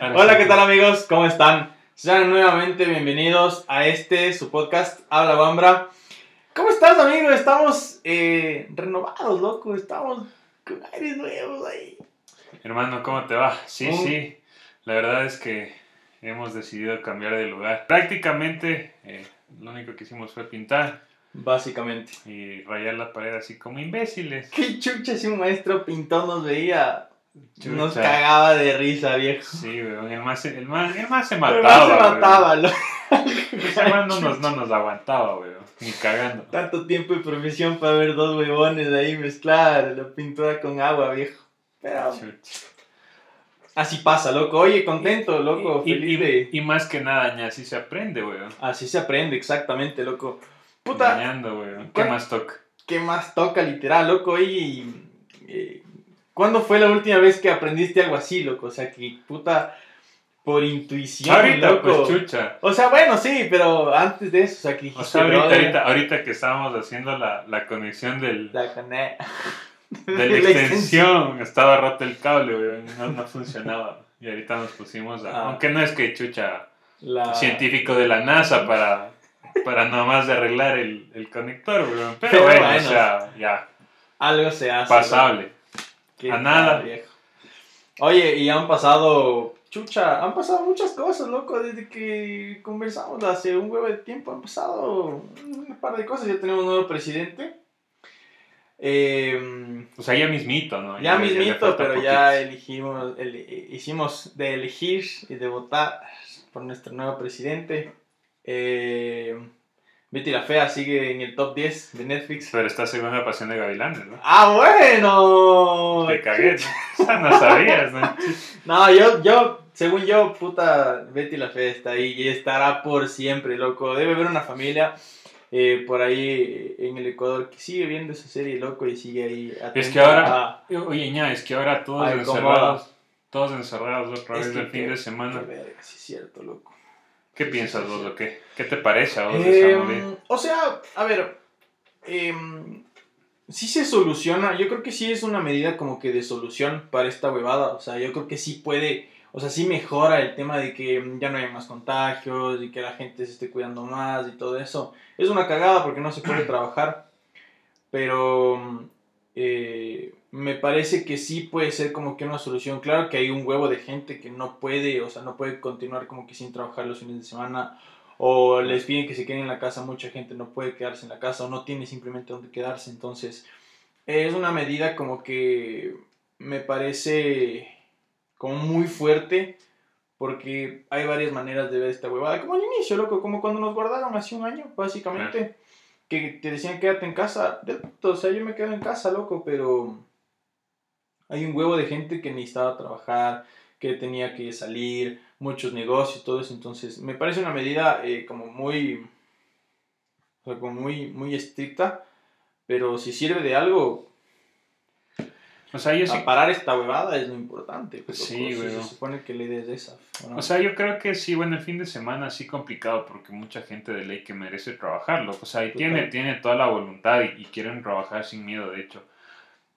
Hola, ¿qué tal amigos? ¿Cómo están? Sean nuevamente bienvenidos a este, su podcast, Habla Bambra. ¿Cómo estás, amigo? Estamos eh, renovados, loco. Estamos con aires nuevos ahí. Hermano, ¿cómo te va? Sí, Un- sí. La verdad es que hemos decidido cambiar de lugar. Prácticamente eh, lo único que hicimos fue pintar Básicamente. y rayar la pared así como imbéciles. Qué chucha si un maestro pintón nos veía. Nos cagaba de risa, viejo. Sí, weón. El más, el más, el más se mataba. se weón. mataba, loco. Ese man no nos, no nos aguantaba, weón. Ni cagando. Tanto tiempo y profesión para ver dos huevones ahí mezclar la pintura con agua, viejo. Pero así pasa, loco. Oye, contento, loco. Y, feliz y- de... y más que nada, ña, así se aprende, weón. Así se aprende, exactamente, loco. Puta, Dañando, weón. ¿Qué ¿Cuál- más toca? ¿qué más toca literal, loco? Oye, eh, ¿cuándo fue la última vez que aprendiste algo así, loco? O sea, que puta, por intuición, Ahorita, loco. pues, chucha. O sea, bueno, sí, pero antes de eso, o sea, que O sea, ahorita, brother, ahorita, ahorita que estábamos haciendo la, la conexión del, la cone- de la extensión, estaba roto el cable, weón, no, no funcionaba. Y ahorita nos pusimos a... Ah. Aunque no es que chucha La- científico de la NASA para, para nomás de arreglar el, el conector, weón. Pero, Pero bueno, bueno. o sea, ya, Algo se hace. pasable. Qué A nada. viejo. Oye, y han pasado, chucha, han pasado muchas cosas, loco, desde que conversamos hace un huevo de tiempo, han pasado un par de cosas, ya tenemos un nuevo presidente. Eh, O sea, ya mismito, ¿no? ya le mismito, pero poquito. ya elegimos, ele- hicimos de elegir y de votar por nuestro nuevo presidente. Eh, Betty la Fea sigue en el top 10 de Netflix. Pero está segunda pasión de Gavilanes, ¿no? ¡Ah, bueno! Te cagué, ¿no? Sabías, ¿no? No, yo, yo, según yo, puta, Betty la Fea está ahí y estará por siempre, loco. Debe haber una familia eh, por ahí en el Ecuador que sigue viendo esa serie, loco, y sigue ahí. Es que ahora, a- oye, ña, es que ahora todos encerrados, todos encerrados otra Es vez el fin de semana. verga, sí es cierto, loco. ¿Qué piensas vos sí. o qué? ¿Qué te parece a vos de esa Eh, movida? o sea, a ver, em, sí se soluciona, yo creo que sí es una medida como que de solución para esta huevada, o sea, yo creo que sí puede, o sea, sí mejora el tema de que mm, ya no hay más contagios y que la gente se esté cuidando más y todo eso. Es una cagada porque no se puede trabajar, pero eh, me parece que sí puede ser como que una solución. Claro que hay un huevo de gente que no puede, o sea, no puede continuar como que sin trabajar los fines de semana o les piden que se queden en la casa, mucha gente no puede quedarse en la casa o no tiene simplemente donde quedarse, entonces es una medida como que me parece como muy fuerte porque hay varias maneras de ver esta huevada, como al inicio, loco, como cuando nos guardaron hace un año, básicamente, que te decían quédate en casa, de puto, o sea, yo me quedo en casa, loco, pero hay un huevo de gente que necesitaba trabajar, que tenía que salir, muchos negocios todo eso. Entonces, me parece una medida eh, como muy, o sea, como muy, muy estricta, pero si sirve de algo, O sea, yo sí, a parar esta huevada es lo importante. pues, Sí. Se supone que la idea es esa. ¿o no? o sea, yo creo que sí, bueno, el fin de semana sí complicado porque mucha gente de ley que merece trabajarlo. O sea, y tiene, tiene toda la voluntad y, y quieren trabajar sin miedo, de hecho.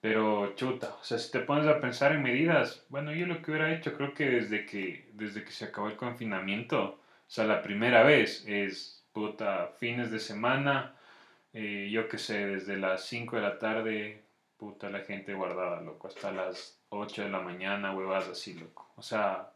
Pero chuta, o sea, si te pones a pensar en medidas, bueno, yo lo que hubiera hecho, creo que desde que, desde que se acabó el confinamiento, o sea, la primera vez es, puta, fines de semana, eh, yo qué sé, desde las 5 de la tarde, puta, la gente guardada, loco, hasta las 8 de la mañana, huevas así, loco. O sea,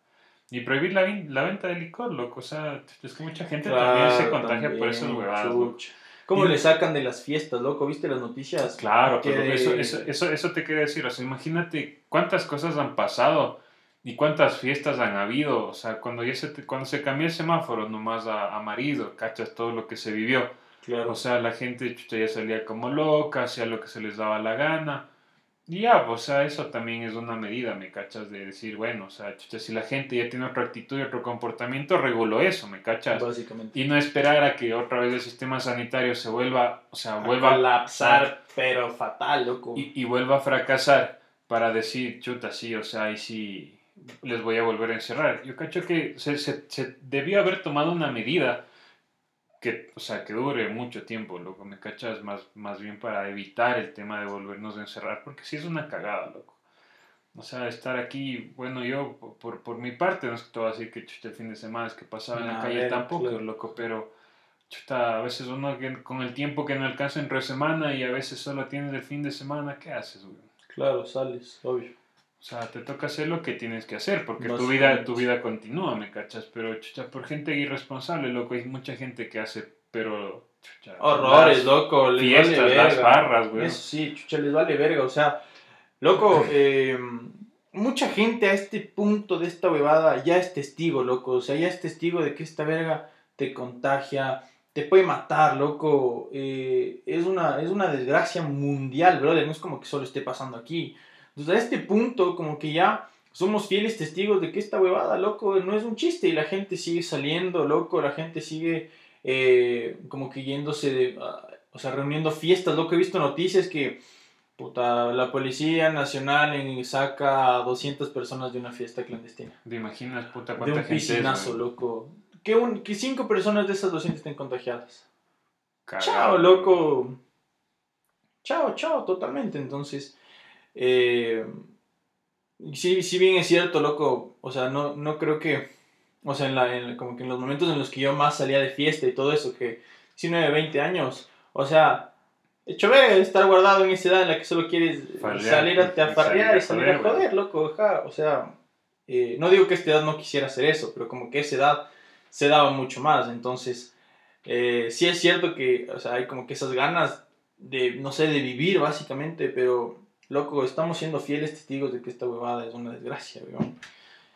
y prohibir la, venta de licor, loco, o sea, es que mucha gente también se contagia por esas huevadas, loco. ¿Cómo Y- le sacan de las fiestas, loco? ¿Viste las noticias? Claro, Que pero eso, eso, eso, eso te quería decir, o sea, imagínate cuántas cosas han pasado y cuántas fiestas han habido, o sea, cuando, ya se, cuando se cambió el semáforo nomás a amarillo, cachas todo lo que se vivió, Claro. o sea, la gente chucha, ya salía como loca, hacía lo que se les daba la gana, ya, pues, o sea, eso también es una medida, me cachas, de decir, bueno, o sea, chucha, si la gente ya tiene otra actitud y otro comportamiento, reguló eso, me cachas, básicamente. y no esperar a que otra vez el sistema sanitario se vuelva, o sea, A vuelva colapsar, pero fatal, loco. y, y vuelva a fracasar para decir, chuta, sí, o sea, ahí sí les voy a volver a encerrar. Yo cacho que se, se, se debió haber tomado una medida que, o sea, que dure mucho tiempo, loco, me cachas, más, más bien para evitar el tema de volvernos a encerrar, porque sí es una cagada, loco. O sea, estar aquí, bueno, yo por, por mi parte, no es que te voy a decir que chucha el fin de semana es que pasaba en la calle ver, tampoco, claro. loco, pero chuta, a veces uno que- con el tiempo que no alcanza entre semana y a veces solo tienes el fin de semana, ¿qué haces, güey? Claro, sales, obvio. O sea, te toca hacer lo que tienes que hacer, porque tu vida, tu vida continúa, ¿me cachas? Pero, chucha, por gente irresponsable, loco, hay mucha gente que hace, pero, chucha... Horrores, las loco, les Fiestas, vale las farras, güey. Eso sí, chucha, les vale verga, o sea, loco, eh, mucha gente a este punto de esta huevada ya es testigo, loco, o sea, ya es testigo de que esta verga te contagia, te puede matar, loco, eh, es, una, es una desgracia mundial, brother, no es como que solo esté pasando aquí. Entonces, a este punto, como que ya somos fieles testigos de que esta huevada, loco, no es un chiste y la gente sigue saliendo, loco, la gente sigue eh, como que yéndose de, ah, o sea, reuniendo fiestas, loco, he visto noticias que, puta, la Policía Nacional en- saca a 200 personas de una fiesta clandestina. ¿Te imaginas, puta, De cuánta un gente piscinazo, loco. Que, un, que cinco personas de esas 200 estén contagiadas. Cagado, Chao, loco. Chao, chao, totalmente. Entonces, eh, sí, sí bien es cierto, loco. O sea, no, no creo que, o sea, en la, en- como que en los momentos en los que yo más salía de fiesta y todo eso, que 19, 20 años, o sea, hecho ver, estar guardado en esa edad en la que solo quieres Farrear, salir a, te a y farrear y salir a joder, loco, ajá, o sea, eh, no digo que a esta edad no quisiera hacer eso, pero como que a esa edad se daba mucho más, entonces, eh, sí es cierto que, o sea, hay como que esas ganas de, no sé, de vivir básicamente, pero, loco, estamos siendo fieles testigos de que esta huevada es una desgracia, weón.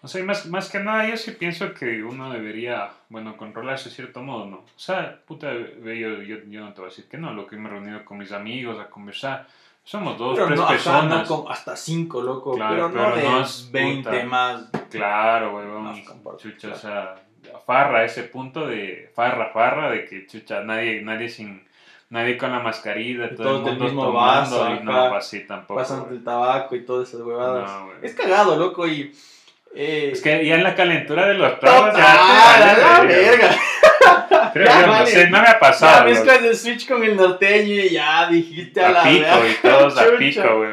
O sea, y más, más que nada, yo sí pienso que uno debería, bueno, controlarse de cierto modo, ¿no? O sea, puta, yo, yo, yo no te voy a decir que no, lo que me he reunido con mis amigos a conversar. Somos dos, Pero tres no, ajá, personas. no con hasta cinco, loco, Claro, pero, pero no de no es 20 puta. más. Claro. No, comparto, chucha, claro. o sea, farra, ese punto de farra, farra, de que chucha, nadie, nadie sin, nadie con la mascarilla, Y todo el todos del mundo mismo tomando vaso, y no, así tampoco. Pasando güey. el tabaco y todas esas huevadas. No, güey. es cagado, loco, y... eh, Es que ya en la calentura de los tragos ya te ¡A la vale verga. Creo, Ya yo no vale. sé, no me ha pasado. mezclas el switch con el norteño y ya dijiste a, a la pico verga. y todos a pico, güey.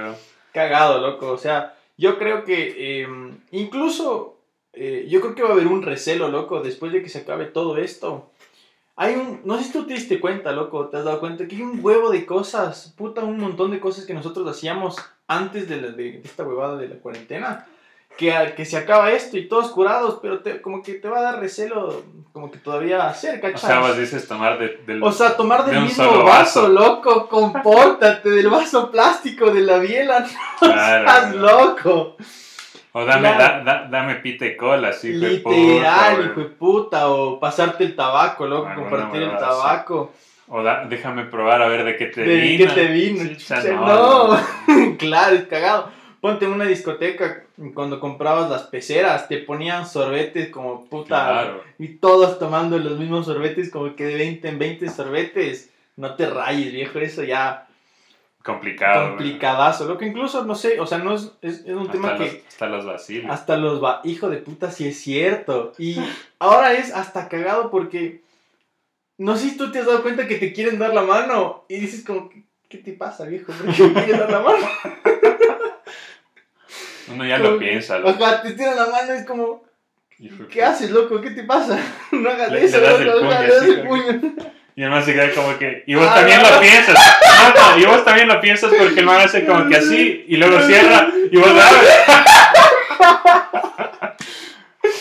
Cagado, loco. O sea, yo creo que eh, incluso, eh, yo creo que va a haber un recelo, loco, después de que se acabe todo esto. Hay un, no sé si tú te diste cuenta, loco, te has dado cuenta que hay un huevo de cosas, puta, un montón de cosas que nosotros hacíamos antes de, la- de- esta huevada de la cuarentena. Que, que se acaba esto y todos curados, pero te- como que te va a dar recelo, como que todavía hacer, O sea, vos dices tomar de, del, O sea, tomar del de mismo solo vaso, loco, compórtate, del vaso plástico de la biela, no Claro, estás güey. loco. O dame, Claro. da- da- dame pita y cola, así, de Literal, hijo de puta, o pasarte el tabaco, loco, Alguna compartir el tabaco. O da- déjame probar a ver de qué te ¿De vino. qué te vino? Chucha, no, no. claro, es cagado. Ponte en una discoteca, cuando comprabas las peceras, te ponían sorbetes como puta. Claro. Y todos tomando los mismos sorbetes, como que de 20 en 20 sorbetes. No te rayes, viejo, eso ya Complicado. complicadazo. Lo que incluso, no sé, o sea, no es, es, es un Hasta tema los, que hasta los vacilos. hasta los va, hijo de puta, si es cierto. Y ahora es hasta cagado porque no sé si tú te has dado cuenta que te quieren dar la mano y dices como, ¿qué, qué te pasa, viejo? ¿Por qué me quieres dar la mano? Uno ya Como lo piensa. loco. Ajá, te tiran la mano y es como, ¿qué haces, loco? ¿Qué te pasa? No hagas Le- eso, le das el loco, puño así, el puño. Y el man se queda como que. Y vos Ah, también no. lo piensas. No, no, y vos también lo piensas porque el man hace como que así. Y luego cierra. Y vos abres.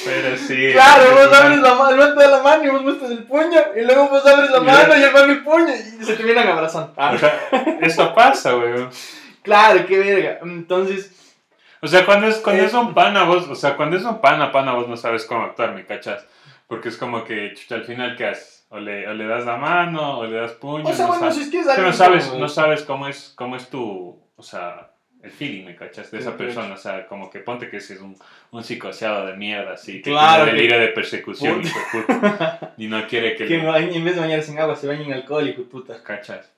Pero sí. Claro, vos abres la mano, te da la mano y vos muestras el puño, y luego vos abres la mano y el man el puño, y se terminan abrazando. Ah, O sea, eso pasa, weón. claro, qué verga. Entonces, O sea, cuando es, cuando Eh. es un pana, vos, o sea, cuando es un pana, pana, vos no sabes cómo actuar, ¿me cachas? Porque es como que, chucha, al final, ¿qué haces? O le, o le das la mano, o le das puño, o sea, no bueno, sabes, si es que es alguien no sabes, como- no sabes cómo es, cómo es tu, o sea, el feeling, ¿me cachas? De esa persona, o sea, como que ponte que si es un, un psicoseado de mierda, así, que Claro, tiene delirio de persecución, hijo puta, y no quiere que Que no- en vez de bañarse en agua, se baña en alcohol, hijo puta. ¿cachas?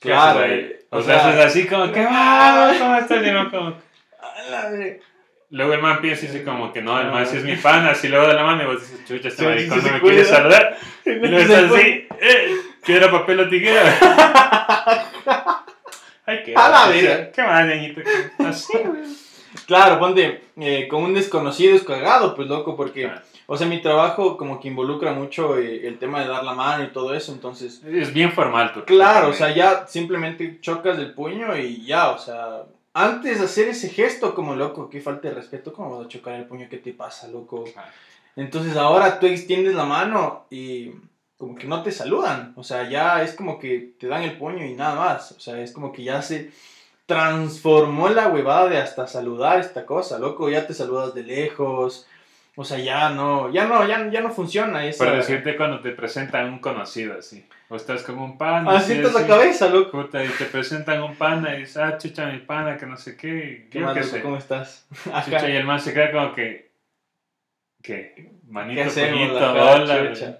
¿Qué Claro, haces ahí? O, o sea, sea- haces así como que, vamos, ¿cómo estás? Y no como... A la. Luego el man piensa y dice como que no, el man sí es mi pana, así luego de la mano y vos dices, chucha, este maricón no me quiere saludar. Y luego fue. así, eh, piedra, papel o tijera. Ay, qué A la verga. Qué mal, ñañito. Así, güey. claro, ponte, eh, con un desconocido es cagado, pues loco, porque, Claro. o sea, mi trabajo como que involucra mucho eh, el tema de dar la mano y todo eso, entonces, Es bien formal tu claro, o sea, ya simplemente chocas el puño y ya, o sea, antes de hacer ese gesto como loco, qué falta de respeto, ¿cómo vas a chocar el puño? ¿Qué te pasa, loco? Claro. Entonces ahora tú extiendes la mano y como que no te saludan. O sea, ya es como que te dan el puño y nada más. O sea, es como que ya se transformó la huevada de hasta saludar esta cosa, loco. Ya te saludas de lejos. O sea, ya no, ya no, ya, ya no funciona esa... Para decirte cuando te presentan un conocido así. O estás con un pan. Así te la cabeza, loco. Puta, y te presentan un pana y dices, ah, chucha, mi pana, que no sé qué. ¿Qué más, qué. ¿Cómo estás? Chucha, y el man se queda como que. ¿Qué? ¿Qué Manito, hacemos? puñito,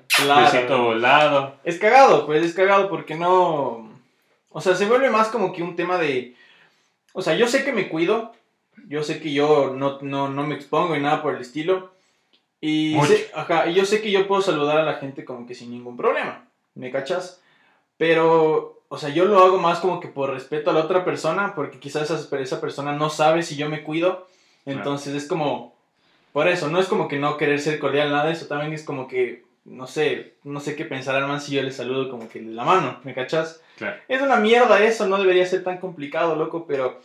Claro. volado. Es cagado, pues es cagado porque no. O sea, se vuelve más como que un tema de. O sea, yo sé que me cuido. Yo sé que yo no, no, no me expongo y nada por el estilo. Y, sé- ajá, y yo sé que yo puedo saludar a la gente como que sin ningún problema. ¿Me cachas? Pero, o sea, yo lo hago más como que por respeto a la otra persona, porque quizás esa, esa persona no sabe si yo me cuido. Entonces es como, por eso, no es como que no querer ser cordial, nada de eso, también es como que, no sé, no sé qué pensar al man si yo le saludo como que la mano, ¿me cachas? Claro. Es una mierda eso, no debería ser tan complicado, loco, pero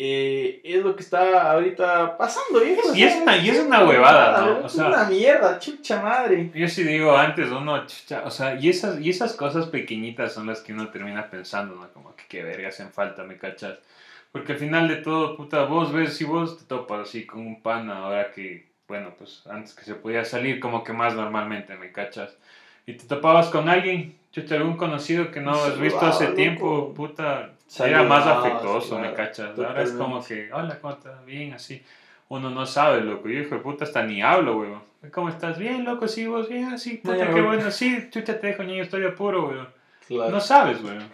eh, es lo que está ahorita pasando, viejo. Y es una- y es una huevada, ¿no? O Es sea- una mierda, chucha madre. Yo sí digo antes, uno, chucha, o sea, y esas, y esas cosas pequeñitas son las que uno termina pensando, ¿no? Como que qué verga hacen falta, ¿me cachas? Porque al final de todo, puta, vos ves, si vos te topas así con un pana, ahora que, bueno, pues antes que se podía salir como que más normalmente, ¿me cachas? Y te topabas con alguien, chucha, algún conocido que no has visto hace tiempo, puta, era más afectuoso, ¿me claro, cachas? Ahora es como totalmente. que, hola, ¿cómo estás? Bien, así. Uno no sabe, loco. Yo, hijo de puta, hasta ni hablo, weón. ¿Cómo estás? Bien, loco, sí, vos bien, así. No, Puta, ya, qué bueno, sí, chucha, te dejo, niño, estoy apuro, weón. Claro. No sabes, weón.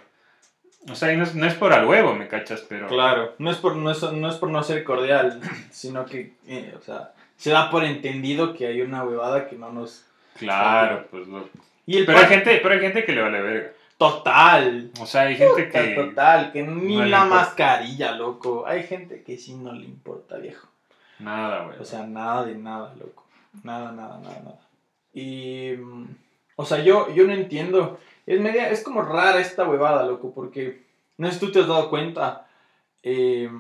O sea, y no es, no es por al huevo, ¿me cachas? Pero. Claro, no es por no, es, no es por no ser cordial, sino que, eh, o sea, se da por entendido que hay una huevada que no nos... Claro, pues, loco. Y el Pero hay gente, pero hay gente que le vale verga. Total, O sea, hay gente total, que. total, que ni no la mascarilla, loco. Hay gente que sí no le importa, viejo. Nada, weón. O sea, nada de nada, loco. Nada, nada, nada, nada. Y, mm, o sea, yo, yo no entiendo. Es media, es como rara esta huevada, loco, porque no sé si tú te has dado cuenta. eh,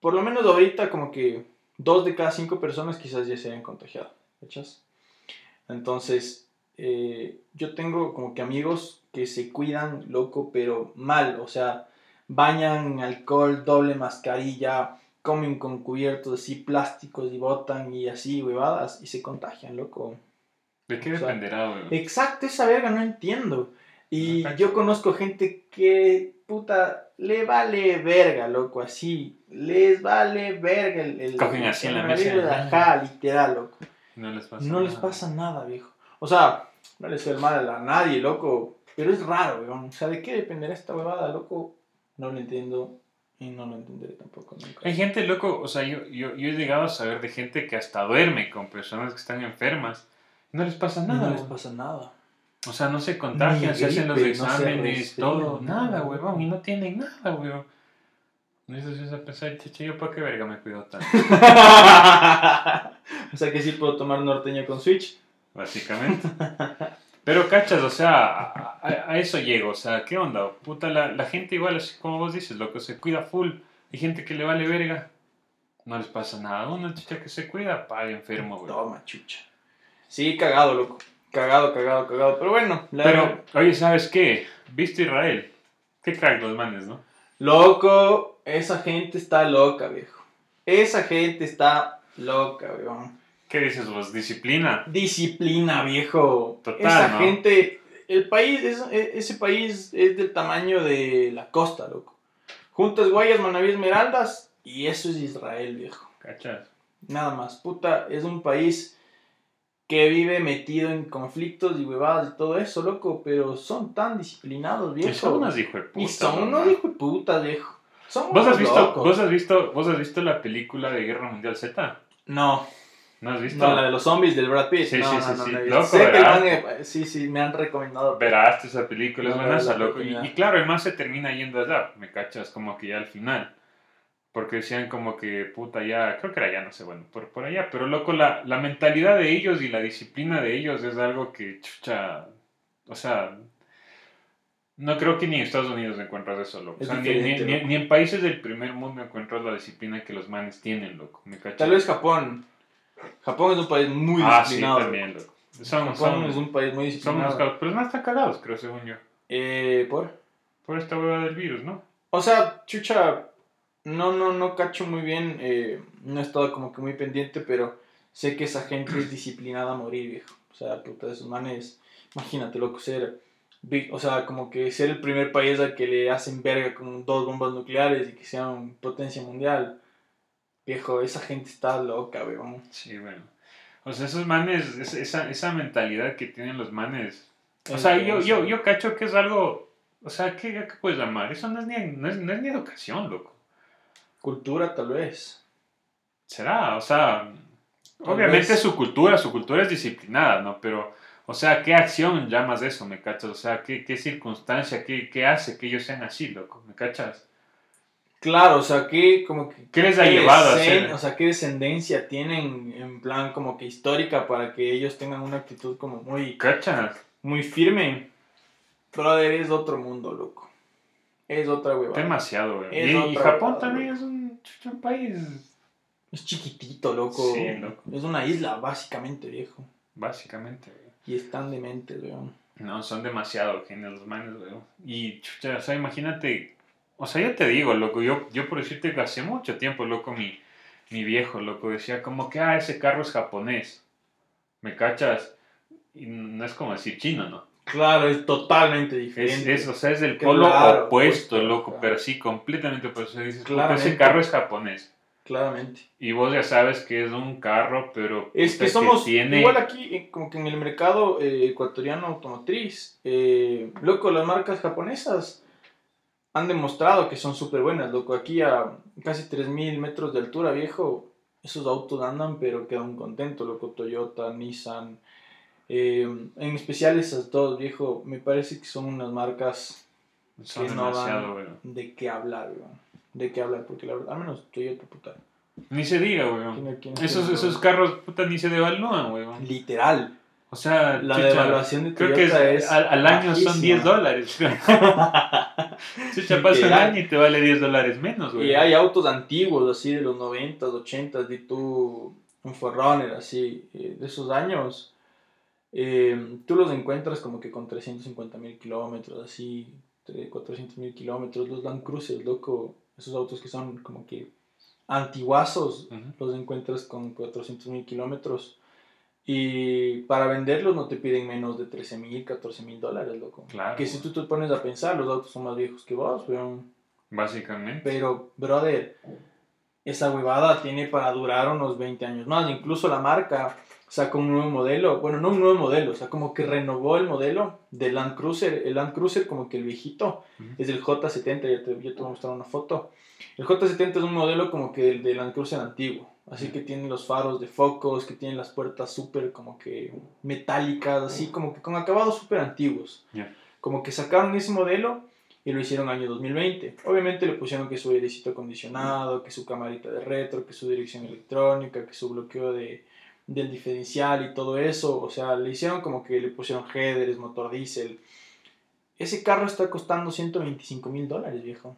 por lo menos ahorita como que dos de cada cinco personas quizás ya se hayan contagiado. ¿Cachas? Entonces, eh, yo tengo como que amigos que se cuidan, loco, pero mal. O sea, bañan alcohol, doble mascarilla, comen con cubiertos así plásticos y botan y así huevadas y se contagian, loco. ¿De qué o sea, dependerá, weón? Exacto, esa verga no entiendo. Y yo conozco gente que, puta, le vale verga, loco, así. Les vale verga el... el Cogen así en la mesa. Ajá, literal, loco. No les pasa No les nada. pasa nada, viejo. O sea, no les fue mal a nadie, loco. Pero es raro, weón. O sea, ¿de qué dependerá esta huevada, loco? No lo entiendo y no lo entenderé tampoco nunca. Hay gente, loco, o sea, yo, yo, yo he llegado a saber de gente que hasta duerme con personas que están enfermas. No les pasa nada, no les pasa nada. O sea, no se contagian, se hacen los no se exámenes, todo, nada, huevón, y no tienen nada, huevón. Y eso sí es a pensar, chiche, ¿yo para qué verga me cuido tanto? o sea que sí puedo tomar norteño con Switch. Básicamente. Pero cachas, o sea, a, a- eso llego, o sea, ¿qué onda? Puta, la, la gente igual, así como vos dices, loco, se cuida full. Hay gente que le vale verga, no les pasa nada. Una chicha que se cuida, pa, enfermo, güey. Toma, chucha. Sí, cagado, loco. Cagado, cagado, cagado. Pero bueno, la Pero, oye, ¿sabes qué? ¿Viste Israel? Qué crack los manes, ¿no? Loco, esa gente está loca, viejo. Esa gente está loca, weón. ¿Qué dices vos? ¿Disciplina? Disciplina, viejo. Total, esa ¿no? gente, el país, es- e- ese país es del tamaño de la costa, loco. Juntas Guayas, Manaví, Esmeraldas y eso es Israel, viejo. ¿Cachas? Nada más, puta, es un país que vive metido en conflictos y huevadas y todo eso, loco, pero son tan disciplinados, viejo. Y son unos hijos de puta. Y son ¿no? unos hijos de puta, viejo. Son ¿Vos has, visto, locos. ¿Vos has visto, vos has visto la película de Guerra Mundial Z? No, ¿No has visto? no, la de los zombies del Brad Pitt. Sí, no, sí, sí, no, sí. man, eh, sí, sí, me han recomendado. Verás esa película, es la loco. Y, claro, el man se termina yendo allá, me cachas, como que ya al final. Porque decían como que, puta, ya, creo que era ya, no sé, bueno, por, por allá. Pero loco, la, la mentalidad de ellos y la disciplina de ellos es algo que, chucha, o sea, no creo que ni en Estados Unidos encuentras eso, loco. O sea, ni, ni- ni en países del primer mundo encuentras la disciplina que los manes tienen, loco. ¿Me cachas? Tal vez Japón. Japón es un país muy Ah, sí, disciplinado. también, loco. Son, Japón son, es un país muy son disciplinado. cagados, pero no están cagados, creo, según yo. Eh, ¿por? Por esta hueva del virus, ¿no? O sea, chucha, no, no, no cacho muy bien, eh, no he estado como que muy pendiente, pero sé que esa gente es disciplinada a morir, viejo. O sea, puta, esos manes, imagínate, loco, ser, big- o sea, como que ser el primer país al que le hacen verga con dos bombas nucleares y que sean potencia mundial. Viejo, esa gente está loca, weón. Sí, bueno. O sea, esos manes, es- esa, esa mentalidad que tienen los manes. O sea, yo, yo, yo cacho que es algo. O sea, ¿qué, qué puedes llamar? Eso no es, ni, no, es, no es ni educación, loco. Cultura, tal vez. Será, o sea. Tal Obviamente vez. su cultura, su cultura es disciplinada, ¿no? Pero, o sea, ¿qué acción llamas eso, me cachas? O sea, ¿qué, qué circunstancia, qué, qué hace que ellos sean así, loco? ¿Me cachas? Claro, o sea, que como que... ¿Qué les ha qué llevado a ser? O sea, qué descendencia tienen en plan como que histórica para que ellos tengan una actitud como muy, ¿Cachas? muy firme. Brother, es otro mundo, loco. Es otra huevada. Demasiado, güey. Y, Japón huevada, también es un, un país, Es chiquitito, loco. Sí, loco. Es una isla, básicamente, viejo. básicamente, güey. Y están dementes, weón. No, son demasiado genios los manes, güey. Y, chucha, o sea, imagínate. O sea, yo te digo, loco, yo, yo por decirte que hace mucho tiempo, loco, mi, mi viejo, loco, decía como que, ah, ese carro es japonés. ¿Me cachas? Y no es como decir chino, ¿no? Claro, es totalmente Es, diferente. es, o sea, es del Claro, polo opuesto, opuesto, loco, ajá. pero sí, completamente opuesto. Dices, Claramente. ese carro es japonés. Claramente. Y vos ya sabes que es un carro, pero... Es que somos tiene... igual aquí, eh, como que en el mercado eh, ecuatoriano automotriz, eh, loco, las marcas japonesas han demostrado que son súper buenas, loco. Aquí a casi 3.000 metros de altura, viejo, esos autos andan, pero quedan contentos, loco. Toyota, Nissan, eh, en especial esas dos, viejo, me parece que son unas marcas Son que no dan de qué hablar, weón. De qué hablar, porque la verdad, al menos Toyota, puta. Ni se diga, güey. ¿quién- quién- Esos, esos carros, puta, ni se devalúan, güey. Literal. O sea, La chucha, devaluación de Creo que Toyota es- es al, al año son bajísima. 10 dólares. Chucha, pasa un año y te vale 10 dólares menos, güey. Y hay autos antiguos, así de los 90, 80, de tu un Forerunner, así, eh, de esos años. eh, tú los encuentras como que con 350 mil kilómetros, así, 400 mil kilómetros. Los Land Cruisers, loco, esos autos que son como que antiguazos, Ujú. los encuentras con 400 mil kilómetros. Y para venderlos no te piden menos de 13 mil, 14 mil dólares, loco. Claro. Que si tú te pones a pensar, los autos son más viejos que vos, weón. Básicamente. Pero, brother, esa huevada tiene para durar unos 20 años más. Incluso la marca sacó un nuevo modelo. Bueno, no un nuevo modelo, o sea, como que renovó el modelo del Land Cruiser. El Land Cruiser, como que el viejito, Ujú. es el J70. Ya te, yo te voy a mostrar una foto. El J70 es un modelo como que el del Land Cruiser antiguo. Así que tiene los faros de focos, que tiene las puertas súper como que metálicas, así como que con acabados súper antiguos. Ya. Como que sacaron ese modelo y lo hicieron año 2020. Obviamente le pusieron que su airecito acondicionado, que su camarita de retro, que su dirección electrónica, que su bloqueo de, del diferencial y todo eso. O sea, le hicieron como que le pusieron headers, motor diésel. Ese carro está costando 125 mil dólares, viejo.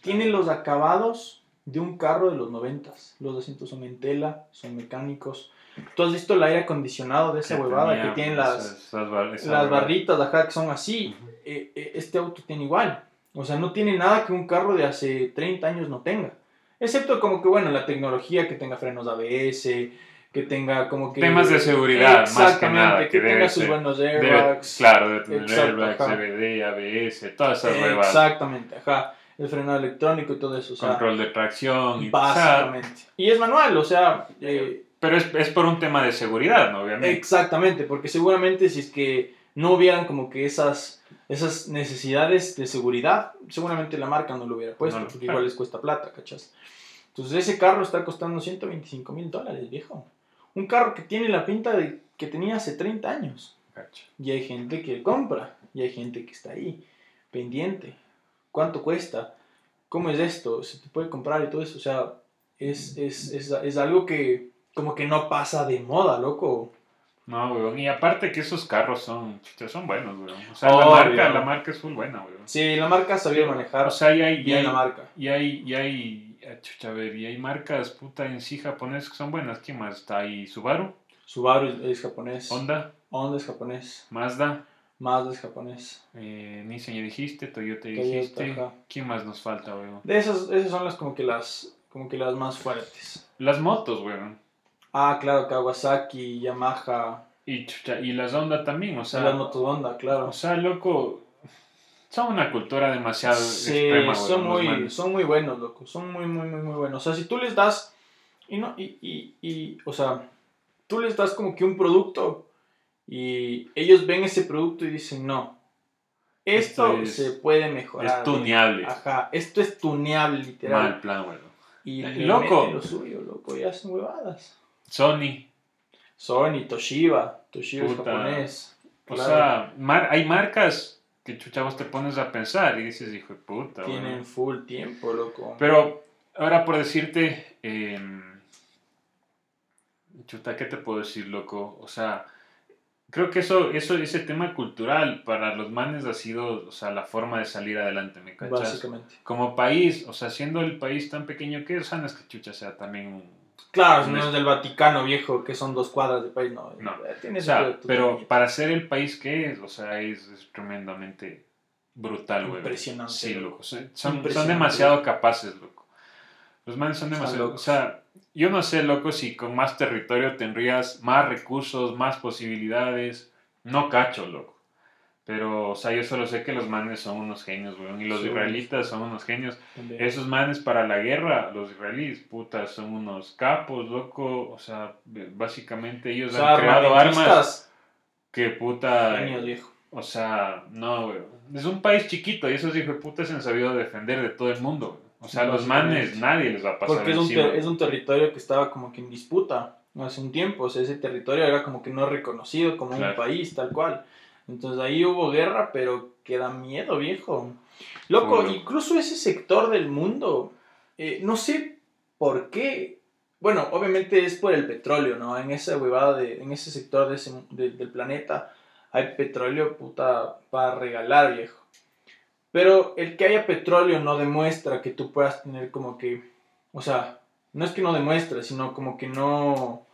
Tiene los acabados de un carro de los 90. Los asientos son en tela, son mecánicos. ¿Tú has visto el aire acondicionado de esa Que huevada tenía, que tiene pues, las, esas bar- esas las bar- barritas, ajá, que son así? Eh, eh, este auto tiene igual. O sea, no tiene nada que un carro de hace 30 años no tenga. Excepto como que, bueno, la tecnología, que tenga frenos ABS, que tenga como que... Temas de seguridad, más que nada, que, que tenga debe sus ser. buenos Debe- airbags. claro, debe tener Exacto, airbags, ajá. CBD, ABS, todas esas huevas. Exactamente, ajá. El frenado electrónico y todo eso. O sea, Control de tracción. Y, básicamente. Y es manual, o sea... eh, pero es, es por un tema de seguridad, ¿no? Obviamente. Exactamente, porque seguramente si es que no hubieran como que esas, esas necesidades de seguridad, seguramente la marca no lo hubiera puesto, No, porque claro. igual les cuesta plata, ¿cachas? Entonces ese carro está costando 125 mil dólares, viejo. Un carro que tiene la pinta de que tenía hace 30 años. Y hay gente que compra, y hay gente que está ahí, pendiente. ¿Cuánto cuesta? ¿cómo es esto? ¿Se te puede comprar y todo eso? O sea, es, es, es, es algo que como que no pasa de moda, loco. No, weón. Y aparte que esos carros son, son buenos, weón. O sea, la marca, la marca es full buena, weón. Sí, la marca sabía manejar O sea, y hay, y hay, la marca. y hay, y hay, chucha, a ver, y hay marcas, puta, en sí japonesas que son buenas. ¿Quién más? Está ahí Subaru, Subaru es, es japonés. Honda, Honda es japonés. Mazda, Mazda es japonés. eh, Nissan ya dijiste, Toyota Toyota, dijiste. ajá. ¿Quién más nos falta, weón? De esas, esas son las como que las como que las más fuertes. Las motos, weón. Ah, claro, Kawasaki, Yamaha, Y, chucha, y las Honda también, o sea, las motos Honda, claro. o sea, loco, son una cultura demasiado Sí, extrema, son muy, son muy buenos, loco. Son muy, muy, muy, muy buenos. O sea, si tú les das, y no, y, y, y, o sea, tú les das como que un producto y ellos ven ese producto y dicen, no, esto, Esto es- se puede mejorar. Es tuneable. Ajá, esto es tuneable, literal. Mal plan, weón. Y Eh, loco. lo suyo, loco, y hacen huevadas. Sony, Sony, Toshiba, Toshiba Puta. es japonés. o claro. sea, mar- hay marcas que chuchavos te pones a pensar y dices, hijo de puta, weón". tienen full tiempo, loco. Pero ahora por decirte, em, chuta, ¿qué te puedo decir, loco? O sea, creo que eso, eso, ese tema cultural para los manes ha sido, o sea, la forma de salir adelante, ¿me cachas? básicamente. Como país, o sea, siendo el país tan pequeño que es, o sea, no es que chucha sea también un... Claro, no es- es del Vaticano viejo, que son dos cuadras de país, no. No. eh, Tiene O sea, pero tu- para ser el país que es, o sea, es, es tremendamente brutal, güey. Impresionante, Sí, loco. Son, son- Impresionante, son demasiado capaces, loco. Los manes son demasiado... O sea, yo no sé, loco, si con más territorio tendrías más recursos, más posibilidades. No cacho, loco. Pero, o sea, yo solo sé que los manes son unos genios, güey. Y los Sí. israelitas son unos genios. también. Esos manes para la guerra, los israelíes, puta, son unos capos, loco. O sea, básicamente ellos O sea, han creado armas que puta. genios, viejo. O sea, no, güey. Es un país chiquito y esos hijos de puta se han sabido defender de todo el mundo. O sea, los manes, nadie les va a pasar Porque es un, es un territorio que estaba como que en disputa hace un tiempo. O sea, ese territorio era como que no reconocido como Claro. un país, tal cual. Entonces ahí hubo guerra, pero que da miedo, viejo. Loco, incluso ese sector del mundo, eh, no sé por qué. Bueno, obviamente es por el petróleo, ¿no? En esa huevada, de, en ese sector de ese, de- del planeta hay petróleo, puta, para regalar, viejo. Pero el que haya petróleo no demuestra que tú puedas tener como que, o sea, no es que no demuestre, sino como que no,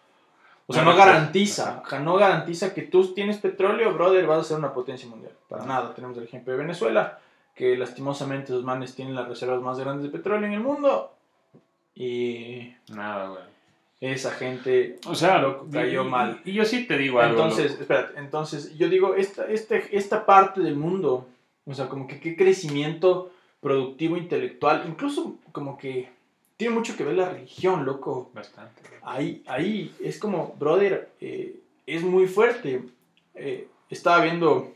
o sea, No no garantiza, ajá, no garantiza que tú tienes petróleo, brother, vas a ser una potencia mundial. Para nada. Tenemos el ejemplo de Venezuela, que lastimosamente los manes tienen las reservas más grandes de petróleo en el mundo. Y Nada, güey. esa gente O sea, Loco, cayó y- mal. Y, yo sí te digo algo. entonces, loco. espérate, entonces yo digo, esta, este, esta parte del mundo, o sea, como que qué crecimiento productivo, intelectual, incluso como que tiene mucho que ver la religión, loco. Bastante. Ahí, ahí es como, brother, eh, es muy fuerte. Eh, estaba viendo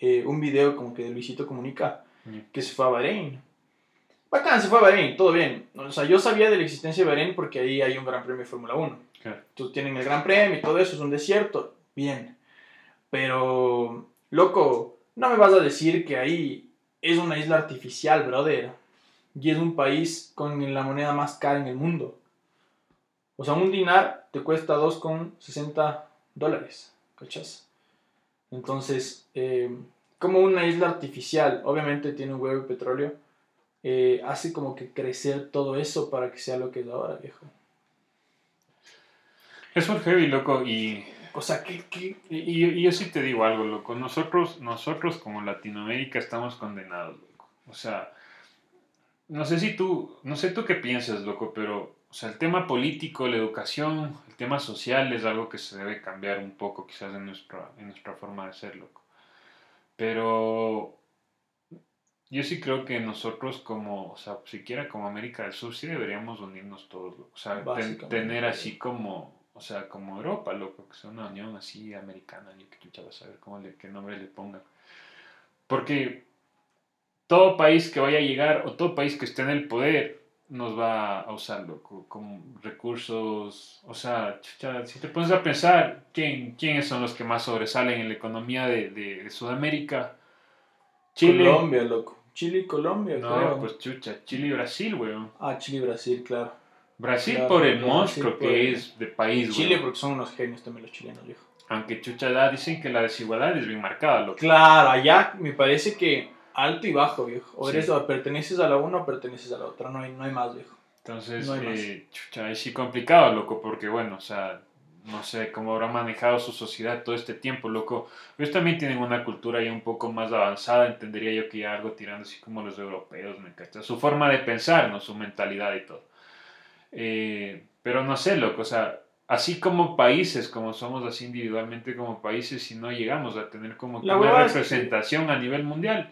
eh, un video como que de Luisito Comunica Mm. que se fue a Bahrein. Bacán, se fue a Bahrein, todo bien. O sea, yo sabía de la existencia de Bahrein porque ahí hay un gran premio de Fórmula 1. Claro. Entonces tienen el gran premio y todo eso, es un desierto. Bien. Pero, loco, no me vas a decir que ahí es una isla artificial, brother. Y es un país con la moneda más cara en el mundo. O sea, un dinar te cuesta 2,60 dólares. ¿Cachas? Entonces, eh, como una isla artificial, obviamente tiene un huevo de petróleo, eh, hace como que crecer todo eso para que sea lo que es ahora, viejo. Es muy heavy, loco, y, O sea, que, que y, y- y yo sí te digo algo, loco. Nosotros, nosotros como Latinoamérica estamos condenados, loco. O sea, no sé si tú, no sé tú qué piensas, loco, pero, o sea, el tema político, la educación, el tema social es algo que se debe cambiar un poco quizás en nuestra, en nuestra forma de ser, loco. Pero yo sí creo que nosotros como, o sea, siquiera como América del Sur, sí deberíamos unirnos todos, loco. O sea, ten- tener así como, o sea, como Europa, loco, que sea una unión así americana, y que chucha vas a ver cómo le, qué nombre le pongan. Porque todo país que vaya a llegar, o todo país que esté en el poder, nos va a usarlo co- como recursos, o sea, chucha, si te pones a pensar quién, quiénes son los que más sobresalen en la economía de, de- de Sudamérica, Chile, Colombia, loco. Chile y Colombia, No, creo. pues chucha, Chile y Brasil, weón. Ah, Chile y Brasil, claro. Brasil Claro, por el Brasil monstruo por que el- es de país, Chile weón. porque son unos genios también los chilenos, viejo. Aunque chucha, ya dicen que la desigualdad es bien marcada, loco. Claro, allá me parece que alto y bajo, viejo. O Sí. eres o perteneces a la una o perteneces a la otra, no hay, no hay más, viejo. Entonces, No eh, chucha, es sí complicado, loco, porque bueno, o sea, no sé cómo habrá manejado su sociedad todo este tiempo, loco. Ellos también tienen una cultura ya un poco más avanzada, entendería yo que ya algo tirando así como los europeos, ¿me cachas? Su forma de pensar, ¿no? Su mentalidad y todo. Eh, pero no sé, loco, o sea, así como países, como somos así individualmente como países, si no llegamos a tener como que La una huevada es que- representación a nivel mundial,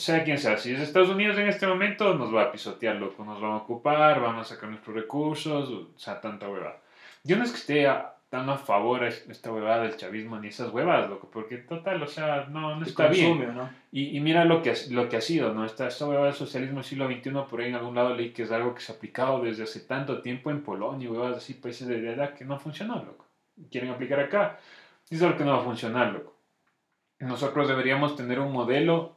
sea quien sea, si es Estados Unidos en este momento, nos va a pisotear, loco, nos van a ocupar, van a sacar nuestros recursos, o sea, tanta huevada. Yo no es que esté a- tan a favor a es- esta huevada del chavismo ni esas huevadas, loco, porque total, o sea, no, no está bien. consume, ¿no? Y, y mira lo que, lo que ha sido, ¿no? Esta, esta huevada del socialismo siglo XXI, por ahí en algún lado leí que es algo que se ha aplicado desde hace tanto tiempo en Polonia, huevadas así, países de edad que no funcionó, loco. Quieren aplicar acá. Y es algo que no va a funcionar, loco. Nosotros deberíamos tener un modelo,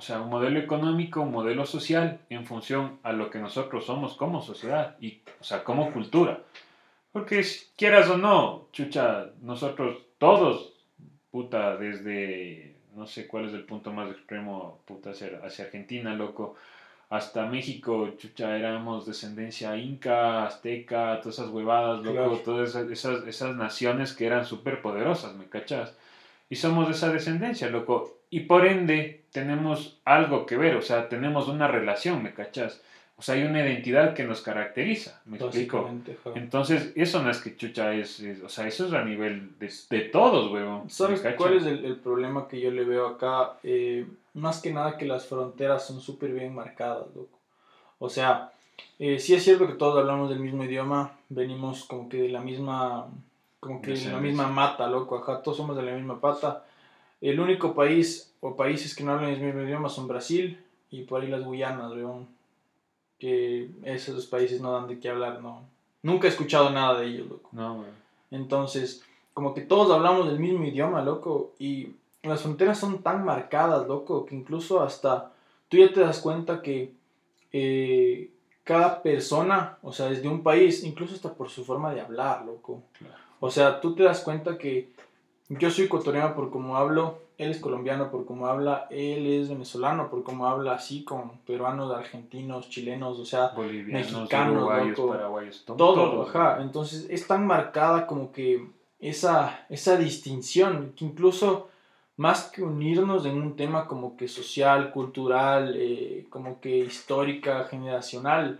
o sea, un modelo económico, un modelo social en función a lo que nosotros somos como sociedad y, o sea, como cultura. Porque quieras o no, chucha, nosotros todos, puta, desde, no sé cuál es el punto más extremo, puta, hacia, hacia Argentina, loco, hasta México, chucha, éramos descendencia inca, azteca, todas esas huevadas, loco, Claro. todas esas, esas, esas naciones que eran súper poderosas, ¿me cachas? Y somos de esa descendencia, loco. Y por ende tenemos algo que ver, o sea, tenemos una relación, ¿me cachas? O sea, hay una identidad que nos caracteriza, ¿me explico? Ajá. Entonces, eso no es que chucha es, es- o sea, eso es a nivel de, de todos, huevón. ¿me ¿Sabes cuál es el, el problema que yo le veo acá? Eh, más que nada que las fronteras son súper bien marcadas, loco. O sea, eh, sí es cierto que todos hablamos del mismo idioma, venimos como que de la misma, como que de la misma mata, loco, ajá, todos somos de la misma pata. El único país o países que no hablan el mismo idioma son Brasil y por ahí las Guyanas, weón. Que esos países no dan de qué hablar, no. Nunca he escuchado nada de ellos, loco. No, güey. Entonces, como que todos hablamos del mismo idioma, loco, y las fronteras son tan marcadas, loco, que incluso hasta tú ya te das cuenta que eh, cada persona, o sea, desde un país, incluso hasta por su forma de hablar, loco. Claro. O sea, tú te das cuenta que yo soy ecuatoriano por cómo hablo, él es colombiano por cómo habla, él es venezolano por cómo habla, así con peruanos, argentinos, chilenos, o sea, Bolivianos, Mexicanos, uruguayos, loco. paraguayos, todo, todo, ajá. Entonces es tan marcada como que esa, esa distinción, que incluso más que unirnos en un tema como que social, cultural, eh, como que histórica, generacional,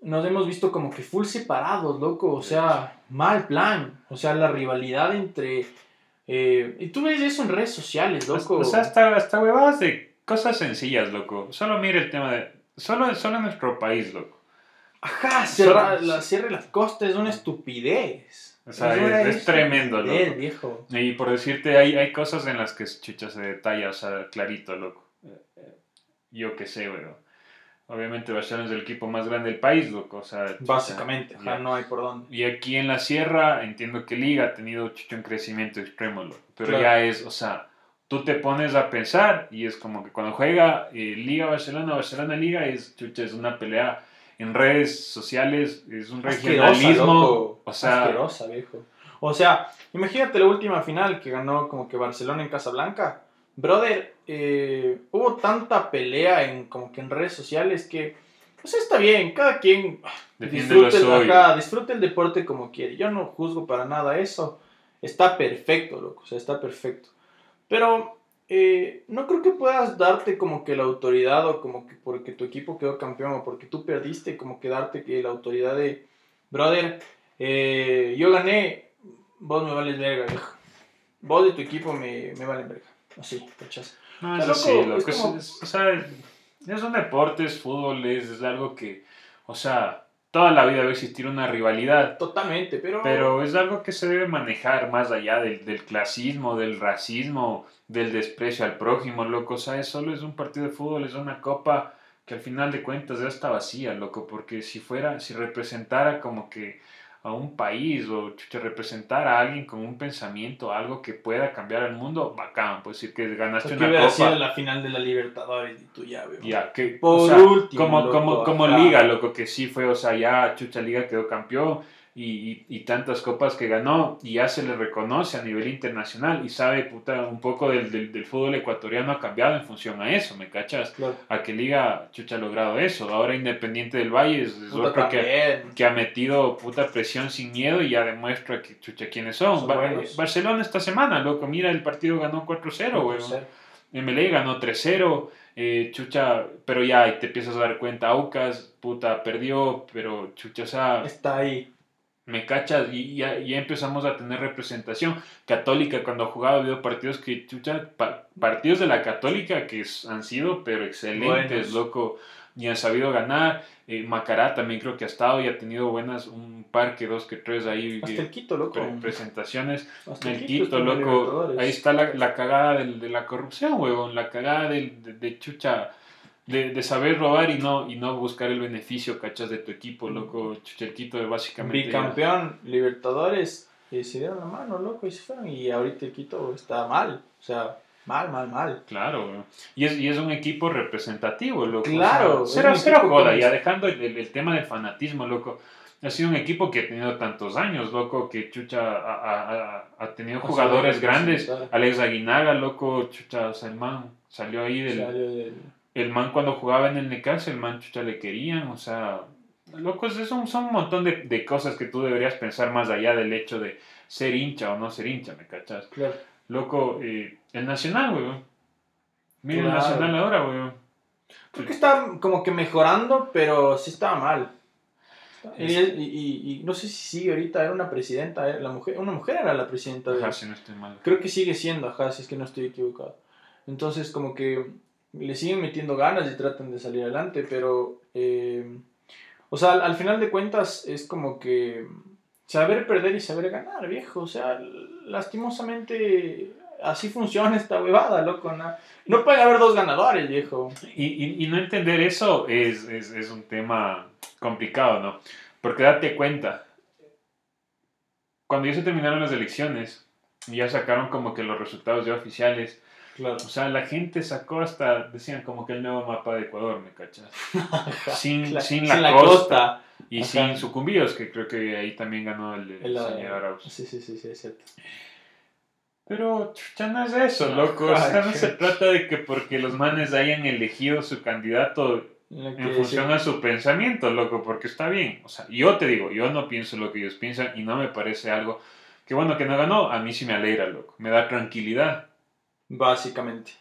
nos hemos visto como que full separados, loco, o sea, mal plan, o sea, la rivalidad entre... eh, y tú ves eso en redes sociales, loco. O sea, hasta, hasta huevadas de cosas sencillas, loco. Solo mira el tema de... Solo, solo en nuestro país, loco. Ajá, cerrar Solo- la cierre la costa es una estupidez. O sea, es- es tremendo, loco. viejo. Y por decirte, hay, hay cosas en las que chucha se detalla, o sea, clarito, loco. Eh, eh, Yo qué sé, weón. Obviamente Barcelona es el equipo más grande del país, loco. O sea, Básicamente, ya. no hay por dónde. Y aquí en la sierra entiendo que Liga ha tenido chucho un crecimiento extremo, loco. Pero Claro. ya es, o sea, tú te pones a pensar y es como que cuando juega eh, Liga Barcelona, Barcelona Liga, es chucha, es una pelea en redes sociales, es un Asquerosa, regionalismo. loco. O sea, Asquerosa, viejo. O sea, imagínate la última final que ganó como que Barcelona en Casablanca. Brother, eh, hubo tanta pelea en como que en redes sociales que, pues está bien, cada quien disfrute, el, ajá, disfrute el deporte como quiere. Yo no juzgo para nada eso. Está perfecto, loco. O sea, está perfecto. Pero eh, no creo que puedas darte como que la autoridad o como que porque tu equipo quedó campeón o porque tú perdiste, como que darte que la autoridad de, brother, eh, yo gané, vos me vales verga, viejo. Vos de tu equipo me, me valen verga. Así, cachas. No, es Loco, así, loco. es como- es- o sea, es un deporte, es fútbol, es, es algo que, o sea, toda la vida va a existir una rivalidad, Totalmente, pero... pero es algo que se debe manejar más allá del, del clasismo, del racismo, del desprecio al prójimo, loco. O sea, es solo es un partido de fútbol, es una copa que al final de cuentas ya está vacía, loco, porque si fuera, si representara como que a un país o chucha, representar a alguien con un pensamiento, algo que pueda cambiar el mundo, bacán, pues decir que ganaste una copa. sido la final de la Libertadores y ya, weón. Ya, que, Por o sea, último, como, loco, como, como liga, loco, que sí fue, o sea, ya Chucha Liga quedó campeón y, y, tantas copas que ganó y ya se le reconoce a nivel internacional y sabe, puta, un poco del, del, del fútbol ecuatoriano ha cambiado en función a eso, ¿me cachas? Claro. A que Liga Chucha ha logrado eso. Ahora Independiente del Valle es, es otro que, ha metido puta presión sin miedo y ya demuestra que Chucha quiénes son. Son Ba- buenos. Barcelona esta semana, loco, mira, el partido ganó 4-0, weón. MLE ganó 3-0, eh, chucha, pero ya te empiezas a dar cuenta, Aucas, puta, perdió, pero chucha, o sea, Está ahí. Me cachas y ya, ya empezamos a tener representación. Católica, cuando ha jugado, ha habido partidos que, chucha, pa- partidos de la Católica que han sido, pero excelentes, Buenos. loco, y han sabido ganar. Eh, Macará también creo que ha estado y ha tenido buenas, un par que dos que tres ahí. Hasta eh, el Quito, loco. presentaciones. Hasta El Quito, loco. Ahí está la, la cagada del- de la corrupción, huevón. La cagada del- de, de chucha. De, de saber robar y no, y no buscar el beneficio, cachas, de tu equipo, loco. Chucha, el Quito básicamente. ya- Bicampeón, Libertadores. Y se dieron la mano, loco, y se fueron. Y ahorita el Quito está mal. O sea, mal, mal, mal. Claro, weón. y es, y es un equipo representativo, loco. Claro, O sea, cero, joda, ya dejando el, el- el tema del fanatismo, loco. Ha sido un equipo que ha tenido tantos años, loco, que Chucha ha, ha- ha- tenido jugadores sabido grandes. representar. Alex Aguinaga, loco, Chucha, o sea, el man salió ahí del, Salió del- el man cuando jugaba en el Necaxa, el man chucha le querían, o sea, locos, es un- son un montón de, de cosas que tú deberías pensar más allá del hecho de ser hincha o no ser hincha, ¿me cachas? Claro. Loco, eh, el Nacional, weón. Mira Claro. el Nacional ahora, weón. Creo que está como que mejorando, pero sí estaba mal. Y, y- y- no sé si sigue ahorita, era una presidenta, era la mujer, una mujer era la presidenta de... Ajá, si no estoy mal. Creo que sigue siendo, ajá, si es que no estoy equivocado. Entonces, como que le siguen metiendo ganas y tratan de salir adelante, pero, eh, o sea, al, al final de cuentas es como que saber perder y saber ganar, viejo. O sea, lastimosamente así funciona esta huevada, loco. No, puede haber dos ganadores, viejo. Y, y, no entender eso es, es, es un tema complicado, ¿no? Porque date cuenta, cuando ya se terminaron las elecciones, ya sacaron como que los resultados ya oficiales, Claro. O sea, la gente sacó hasta, decían como que el nuevo mapa de Ecuador, ¿me cachas? Sin, sin la, costa, y Ajá. sin sucumbíos, que creo que ahí también ganó el, el El, señor Arauz. Sí, sí, sí, sí, es cierto. Pero ya no es eso, loco. O sea, no se trata de que porque los manes hayan elegido su candidato en función a su pensamiento, loco, porque está bien. O sea, yo te digo, yo no pienso lo que ellos piensan y no me parece algo que bueno que no ganó, a mí sí me alegra, loco. Me da tranquilidad. Básicamente.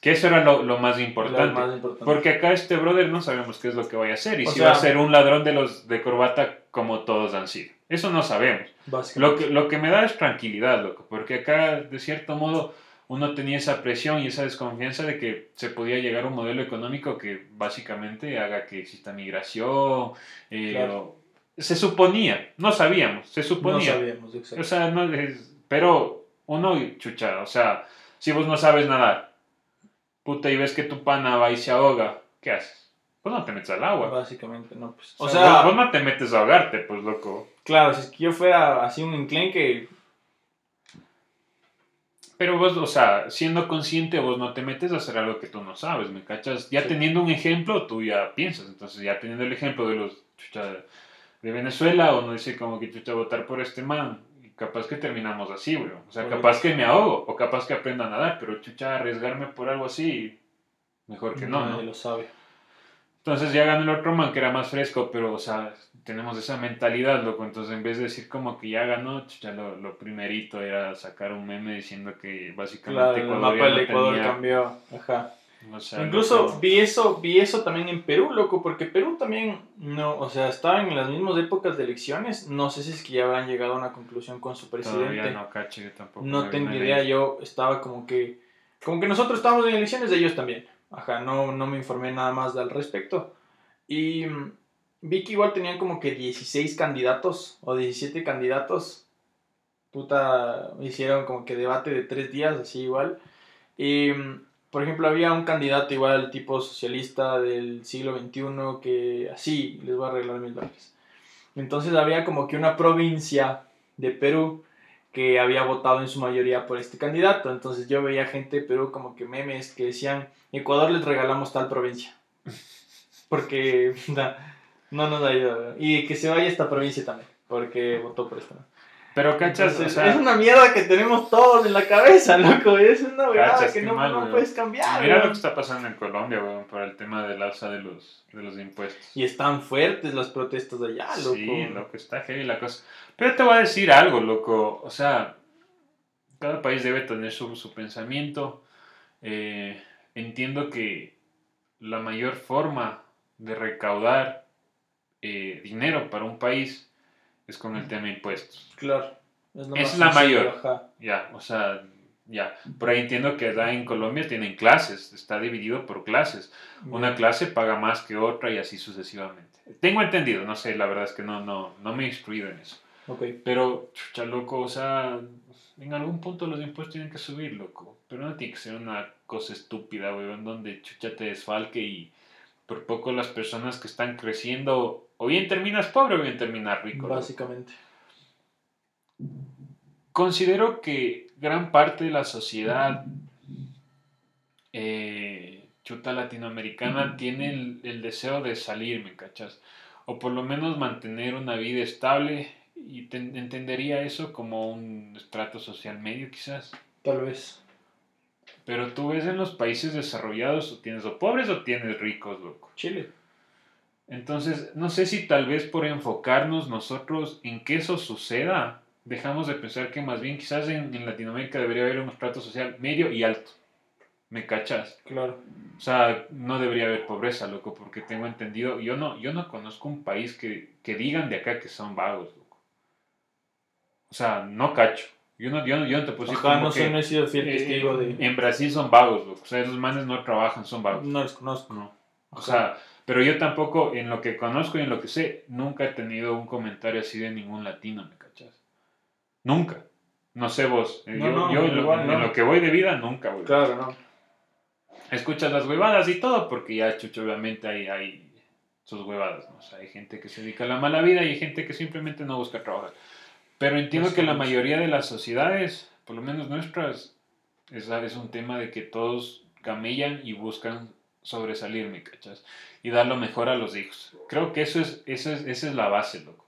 Que eso era lo, lo más Lo importante. más importante. Porque acá este brother no sabemos qué es lo que vaya a hacer. Y O si sea- va a ser un ladrón de los de corbata como todos han sido. Eso no sabemos. Básicamente. Lo que, lo que me da es tranquilidad, loco. Porque acá, de cierto modo, uno tenía esa presión y esa desconfianza de que se podía llegar a un modelo económico que básicamente haga que exista migración. eh, Claro. o- se suponía, no sabíamos, se No suponía. sabíamos, exacto. O sea, no es- pero uno, chucha, o sea, si vos no sabes nadar, puta, y ves que tu pana va y se ahoga, ¿qué haces? Pues no te metes al agua. Básicamente, no, pues. O O sea, sea, vos, no te metes a ahogarte, pues, loco. claro, si es que yo fuera así un enclenque, Pero vos, o sea, siendo consciente, vos no te metes a hacer algo que tú no sabes, ¿me cachas? Ya Sí. teniendo un ejemplo, tú ya piensas. Entonces, ya teniendo el ejemplo de los, chucha, de Venezuela, uno dice como que, chucha, votar por este man. Capaz que terminamos así, güey. O sea, capaz que me ahogo, o capaz que aprenda a nadar, pero, chucha, arriesgarme por algo así, mejor que no, nadie ¿no? lo sabe. Entonces ya ganó el otro man que era más fresco, pero, o sea, tenemos esa mentalidad, loco. Entonces, en vez de decir como que ya ganó, chucha, lo, lo primerito era sacar un meme diciendo que básicamente Claro, el mapa del Ecuador tenía- cambió. Ajá. O sea, Incluso loco, vi eso, vi eso también en Perú, loco, porque Perú también, no, o sea, estaba en las mismas épocas de elecciones. No sé si es que ya habrán llegado a una conclusión con su presidente. todavía no caché, yo tampoco. No tengo idea, yo estaba como que, como que nosotros estábamos en elecciones de ellos también. Ajá, no, no me informé nada más al respecto. Y mm, vi que igual tenían como que 16 candidatos o 17 candidatos. Puta, hicieron como que debate de tres días, así igual. Y, mm, por ejemplo, había un candidato igual tipo socialista del siglo XXI que así, les voy a arreglar mis dólares. Entonces había como que una provincia de Perú que había votado en su mayoría por este candidato. Entonces yo veía gente de Perú como que memes que decían, Ecuador les regalamos tal provincia. Porque no nos ayuda. Y que se vaya esta provincia también, porque votó por esto. Pero cachas, o sea, es una mierda que tenemos todos en la cabeza, loco. Es una verdad que no, mal, no puedes cambiar. mira lo que está pasando en Colombia, weón, por el tema del alza de los, de los impuestos. Y están fuertes las protestas allá, loco. Sí, loco, está heavy la cosa. Pero te voy a decir algo, loco. O sea, cada país debe tener su, su pensamiento. Eh, entiendo que la mayor forma de recaudar eh, dinero para un país es con el tema de impuestos. Claro. Es, lo Es más la sencillo, mayor. ajá. Ya, o sea, ya. Por ahí entiendo que allá en Colombia tienen clases, está dividido por clases. Una clase paga más que otra y así sucesivamente. Tengo entendido, no sé, la verdad es que no, no, no me he instruido en eso. Ok. Pero, chucha, loco, o sea, en algún punto los impuestos tienen que subir, loco. Pero no tiene que ser una cosa estúpida, weón, donde chucha te desfalque y por poco las personas que están creciendo, o bien terminas pobre o bien terminas rico. Básicamente. Considero que gran parte de la sociedad eh, chuta latinoamericana tiene el, el deseo de salir, ¿me cachas? O por lo menos mantener una vida estable y te- entendería eso como un estrato social medio quizás. Tal vez. Pero tú ves en los países desarrollados o tienes o pobres o tienes ricos, loco. Chile. Entonces, no sé si tal vez por enfocarnos nosotros en que eso suceda, dejamos de pensar que más bien quizás en, en Latinoamérica debería haber un estrato social medio y alto. ¿Me cachas? Claro. O sea, no debería haber pobreza, loco, porque tengo entendido, yo no, yo no conozco un país que, que digan de acá que son vagos, loco. O sea, no cacho. Yo no, yo yo no te decir Ajá, como no que, sé, no he sido fiel eh, testigo de. En Brasil son vagos, loco. O sea, esos manes no trabajan, son vagos. No les conozco. No. O sea, pero yo tampoco, en lo que conozco y en lo que sé, nunca he tenido un comentario así de ningún latino, ¿me cachas? Nunca. No sé vos. eh, No, yo no, yo en, lo, igual en no. lo que voy de vida, nunca. Claro, no. Escuchas las huevadas y todo, porque ya, chucho, obviamente hay, hay sus huevadas, ¿no? O sea, hay gente que se dedica a la mala vida y hay gente que simplemente no busca trabajar. Pero entiendo que la mayoría de las sociedades, por lo menos nuestras, es, es un tema de que todos camellan y buscan sobresalir, ¿me cachas? Y dar lo mejor a los hijos. Creo que eso es, eso es, esa es la base, loco.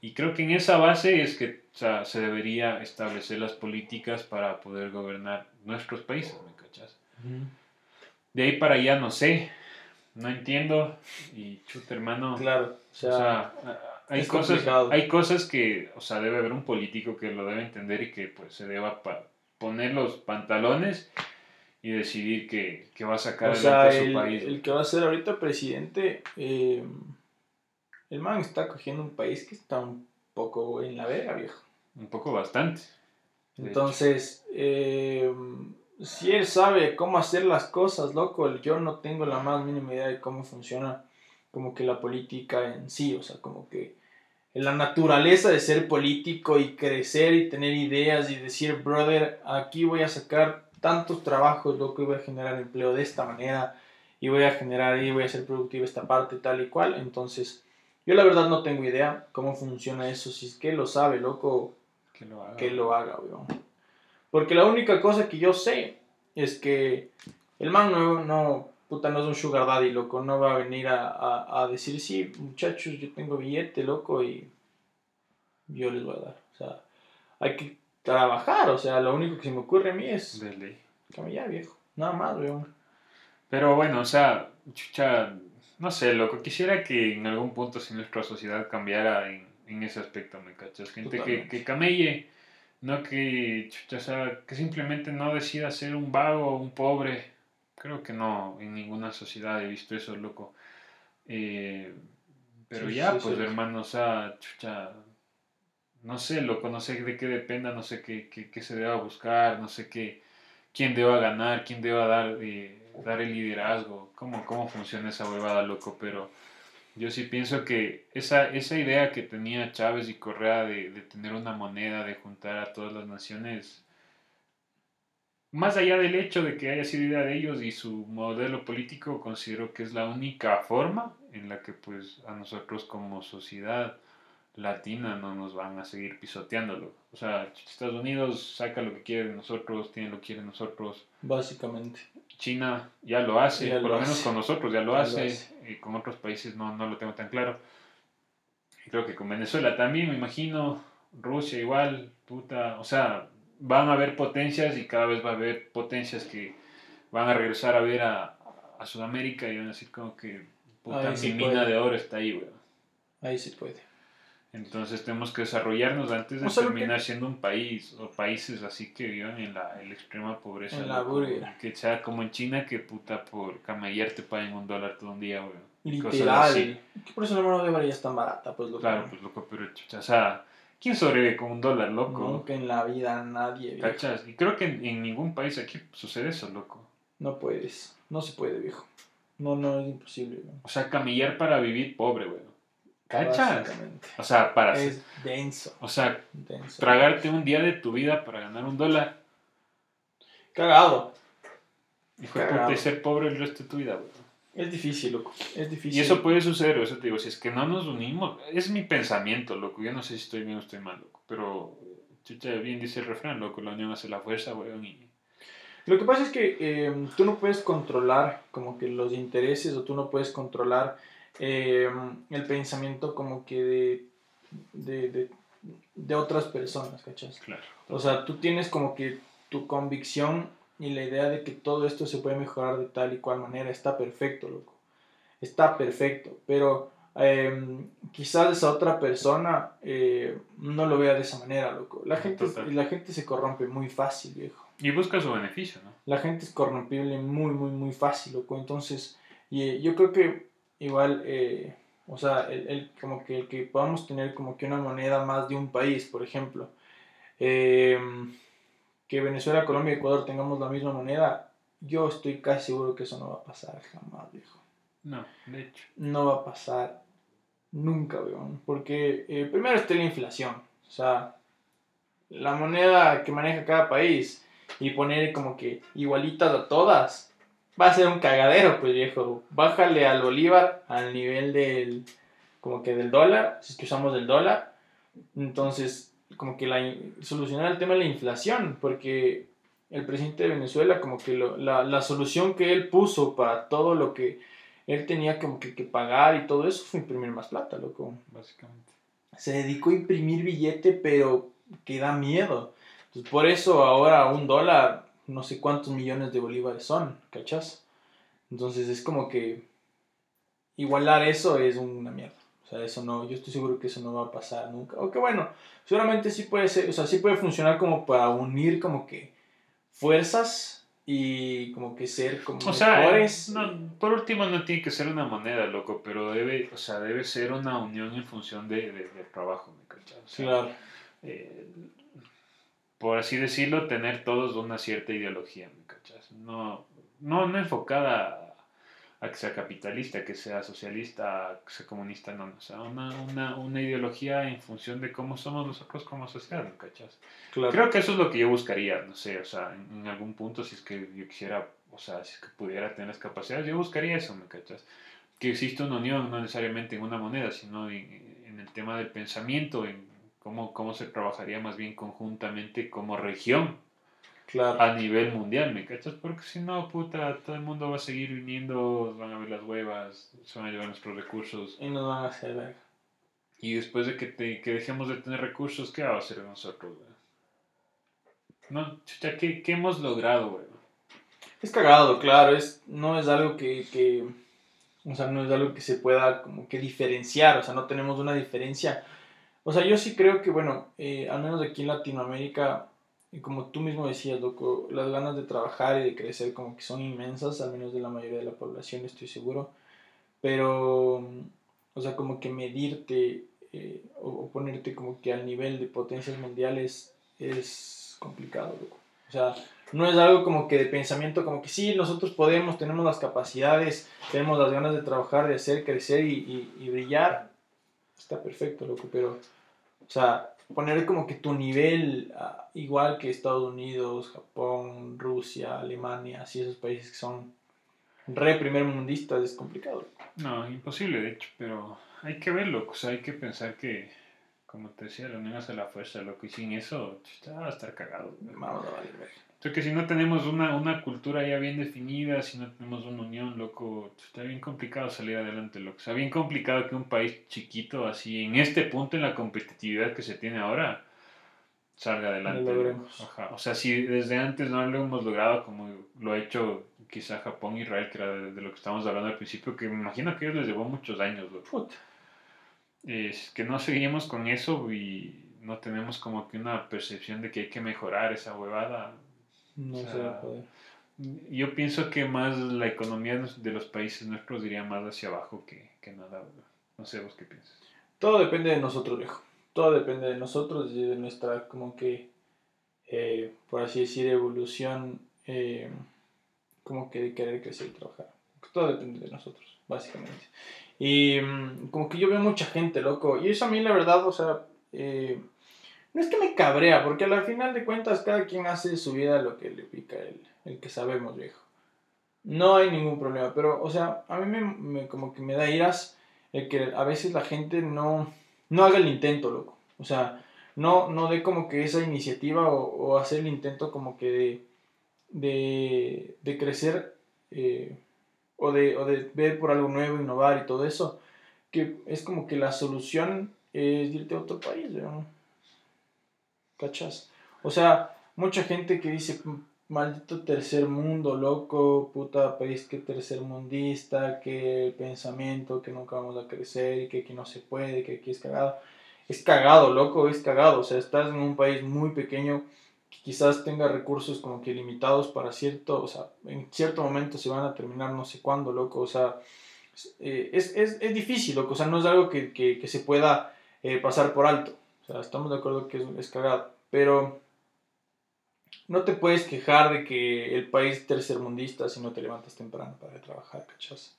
Y creo que en esa base es que o sea, se debería establecer las políticas para poder gobernar nuestros países, ¿me cachas? De ahí para allá no sé, no entiendo y chuta hermano, Claro. O o sea, sea, hay es cosas, complicado. hay cosas que, o sea, debe haber un político que lo debe entender y que pues se deba poner los pantalones y decidir que, que va a sacar o sea, adelante el, su país. el que va a ser ahorita presidente, eh, el man está cogiendo un país que está un poco en la verga, viejo. Un poco bastante. Entonces, eh, si él sabe cómo hacer las cosas, loco, yo no tengo la más mínima idea de cómo funciona como que la política en sí, o sea, como que la naturaleza de ser político y crecer y tener ideas y decir, brother, aquí voy a sacar tantos trabajos, loco, y voy a generar empleo de esta manera, y voy a generar y voy a ser productivo esta parte tal y cual, entonces, yo la verdad no tengo idea cómo funciona eso, si es que lo sabe, loco, Que lo haga. que lo haga, weón. Porque la única cosa que yo sé es que el man no, no, puta, no es un sugar daddy, loco. No va a venir a, a, a decir, sí, muchachos, yo tengo billete, loco, y yo les voy a dar. O sea, hay que trabajar, o sea, lo único que se me ocurre a mí es De ley. camellar, viejo. Nada más, weón. Pero bueno, o sea, chucha, no sé, loco, quisiera que en algún punto si nuestra sociedad cambiara en, en ese aspecto, ¿me cachas? Gente que, que camelle, no que, chucha, o sea, que simplemente no decida ser un vago, un pobre. Creo que no, en ninguna sociedad he visto eso, loco. Eh, pero Sí, ya, sí, pues sí. hermano, o sea, chucha, no sé, loco, no sé de qué dependa, no sé qué, qué, qué se deba buscar, no sé qué, quién deba ganar, quién deba dar, eh, dar el liderazgo, cómo, cómo funciona esa huevada, loco, pero yo sí pienso que esa, esa idea que tenía Chávez y Correa de, de tener una moneda, de juntar a todas las naciones, más allá del hecho de que haya sido idea de ellos y su modelo político, considero que es la única forma en la que pues a nosotros como sociedad latina no nos van a seguir pisoteándolo. O sea, Estados Unidos saca lo que quiere de nosotros, tiene lo que quiere de nosotros. Básicamente. China ya lo hace, Ya por lo lo menos hace. con nosotros ya lo Ya lo hace, hace. y con otros países no, no lo tengo tan claro. Y creo que con Venezuela también, me imagino, Rusia igual, puta, o sea, van a haber potencias y cada vez va a haber potencias que van a regresar a ver a, a Sudamérica y van a decir como que, puta, Ahí mi sí mina de oro está ahí, weón. Ahí sí puede. Entonces tenemos que desarrollarnos antes de O sea, lo que- terminar siendo un país o países así que vivan en la, en la extrema pobreza. En la. Que sea como en China que puta por camellar te paguen un dólar todo un día, weón. Y cosas Literal. así. Que por eso la mano de obra ya es tan barata, pues loco. Claro, pues loco, pero chucha, o sea, ¿quién sobrevive con un dólar, loco? Nunca en la vida nadie, viejo. ¿Cachas? Y creo que en, en ningún país aquí sucede eso, loco. No puedes. No se puede, viejo. No, no, es imposible. ¿no? O sea, camellar para vivir pobre, weón. ¿Cachas? O sea, para... Es denso, O sea, denso. tragarte un día de tu vida para ganar un dólar. Cagado. Hijo de Cagado. puta, y ser pobre el resto de tu vida, weón. Es difícil, loco. Es difícil. Y eso puede suceder, eso te digo, si es que no nos unimos, es mi pensamiento, loco, yo no sé si estoy bien o estoy mal, loco, pero, chucha, bien dice el refrán, loco, la unión hace la fuerza, weón, y... Lo que pasa es que eh, tú no puedes controlar como que los intereses o tú no puedes controlar eh, el pensamiento como que de, de, de, de otras personas, ¿cachas? Claro. O sea, tú tienes como que tu convicción y la idea de que todo esto se puede mejorar de tal y cual manera está perfecto, loco. Está perfecto, pero eh, quizás esa otra persona eh, no lo vea de esa manera, loco. La gente, Total. la gente se corrompe muy fácil, viejo Y busca su beneficio, ¿no? la gente es corrompible muy, muy, muy fácil, loco. Entonces, y, eh, yo creo que igual, eh, o sea, el, el- como que, el que podamos tener como que una moneda más de un país, por ejemplo, eh, que Venezuela, Colombia y Ecuador tengamos la misma moneda, yo estoy casi seguro que eso no va a pasar jamás, viejo. No, de hecho. No va a pasar nunca, weón. Porque eh, primero está la inflación. O sea, la moneda que maneja cada país y poner como que igualitas a todas va a ser un cagadero, pues viejo. Bájale al bolívar al nivel del, como que del dólar, si es que usamos el dólar. Entonces, como que la, solucionar el tema de la inflación, porque el presidente de Venezuela, como que lo- la, la solución que él puso para todo lo que él tenía como que, que pagar y todo eso fue imprimir más plata, loco. Básicamente. Se dedicó a imprimir billete, pero que da miedo. Entonces, por eso ahora un dólar, no sé cuántos millones de bolívares son, ¿cachas? Entonces es como que igualar eso es una mierda. O sea, eso no, yo estoy seguro que eso no va a pasar nunca. O que bueno, seguramente sí puede ser, o sea, sí puede funcionar como para unir como que fuerzas y como que ser como O sea, mejores. no, por último no tiene que ser una moneda, loco, pero debe, o sea, debe ser una unión en función de, de- del trabajo, ¿me cachas? O sea, Claro. eh, por así decirlo, tener todos una cierta ideología, ¿me cachas? No, no, no enfocada a, a que sea capitalista, que sea socialista, que sea comunista, no, no, o sea, una, una, una ideología en función de cómo somos nosotros como sociedad, ¿me cachas? Claro. Creo que eso es lo que yo buscaría, no sé, o sea, en, en algún punto, si es que yo quisiera, o sea, si es que pudiera tener las capacidades, yo buscaría eso, ¿me cachas? Que exista una unión, no necesariamente en una moneda, sino en, en el tema del pensamiento, en cómo, cómo se trabajaría más bien conjuntamente como región claro. a nivel mundial, ¿me cachas? Porque si no, puta, todo el mundo va a seguir viniendo, van a ver las huevas, se van a llevar nuestros recursos. Y nos van a hacer verga. Y después de que, te- que dejemos de tener recursos, ¿qué va a hacer nosotros, güey? No, chucha, ¿qué, qué hemos logrado, güey? Es cagado, claro, es, no es algo que, que, o sea, no es algo que se pueda como que diferenciar, o sea, no tenemos una diferencia. O sea, yo sí creo que, bueno, eh, al menos aquí en Latinoamérica, y como tú mismo decías, loco, las ganas de trabajar y de crecer como que son inmensas, al menos de la mayoría de la población, estoy seguro. Pero, o sea, como que medirte eh, o, o ponerte como que al nivel de potencias mundiales es complicado, loco. O sea, no es algo como que de pensamiento, como que sí, nosotros podemos, tenemos las capacidades, tenemos las ganas de trabajar, de hacer crecer y, y, y brillar. Está perfecto, loco, pero, o sea, poner como que tu nivel ah, igual que Estados Unidos, Japón, Rusia, Alemania, así esos países que son re primer mundistas es complicado. No, imposible, de hecho, pero hay que verlo, o sea, hay que pensar que, como te decía, la unión hace la fuerza, loco, y sin eso, va a estar cagado. Vamos a valer. Creo que si no tenemos una, una cultura ya bien definida, si no tenemos una unión, loco, está bien complicado salir adelante, loco. O sea, bien complicado que un país chiquito, así, en este punto, en la competitividad que se tiene ahora, salga adelante. Lo. Ajá. O sea, si desde antes no lo hemos logrado como lo ha hecho quizá Japón, Israel, que era de, de lo que estábamos hablando al principio, que me imagino que a ellos les llevó muchos años, loco. Puta. Es que no seguimos con eso y no tenemos como que una percepción de que hay que mejorar esa huevada. No O sea, se va a poder. Yo pienso que más la economía de los países nuestros iría más hacia abajo que, que nada. No sé vos qué piensas. Todo depende de nosotros, viejo. Todo depende de nosotros y de nuestra, como que, eh, por así decir, evolución, eh, como que de querer crecer y trabajar. Todo depende de nosotros, básicamente. Y mm, como que yo veo mucha gente, loco. Y eso a mí, la verdad, o sea, eh, es que me cabrea, porque al final de cuentas cada quien hace su vida lo que le pica el, el que sabemos, viejo. No hay ningún problema, pero, o sea, a mí me, me- como que me da iras el que a veces la gente no, no haga el intento, loco. O sea, no, no dé como que esa iniciativa o, o hacer el intento como que de, de, de crecer eh, o, de, o de ver por algo nuevo, innovar y todo eso. Que es como que la solución es irte a otro país, ¿no? ¿Cachas? O sea, mucha gente que dice, "M- maldito tercer mundo, loco, puta país que tercermundista, que pensamiento, que nunca vamos a crecer que aquí no se puede, que aquí es cagado. Es cagado, loco, es cagado. O sea, estás en un país muy pequeño que quizás tenga recursos como que limitados para cierto, o sea, en cierto momento se van a terminar no sé cuándo, loco. O sea, es, eh, es, es difícil, loco. O sea, no es algo que, que, que se pueda eh, pasar por alto. O sea, estamos de acuerdo que es, es cagado. Pero no te puedes quejar de que el país es tercermundista si no te levantas temprano para trabajar, ¿cachas?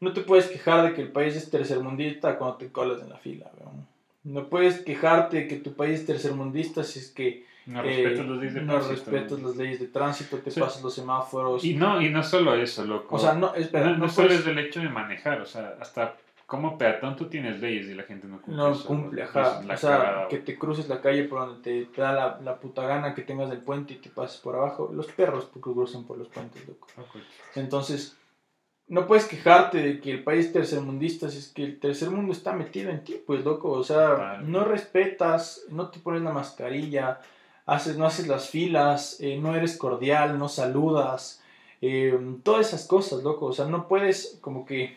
No te puedes quejar de que el país es tercermundista cuando te colas en la fila, weón. No puedes quejarte de que tu país es tercermundista si es que No eh, respetas los leyes de no tránsito. respetas las leyes de tránsito, te Sí. pasas los semáforos. Y no, y no solo eso, loco. o sea, no, espera, no, no, no solo puedes- es el hecho de manejar, o sea, hasta como peatón tú tienes leyes y la gente no cumple. No eso, cumple, ajá. O sea, que te cruces la calle por donde te, te da la, la puta gana que tengas el puente y te pases por abajo. Los perros porque cruzan por los puentes, loco. Entonces, no puedes quejarte de que el país tercermundista si es que el tercer mundo está metido en ti, pues, loco. O sea, no respetas, no te pones la mascarilla, haces, no haces las filas, eh, no eres cordial, no saludas. eh, todas esas cosas, loco. O sea, no puedes como que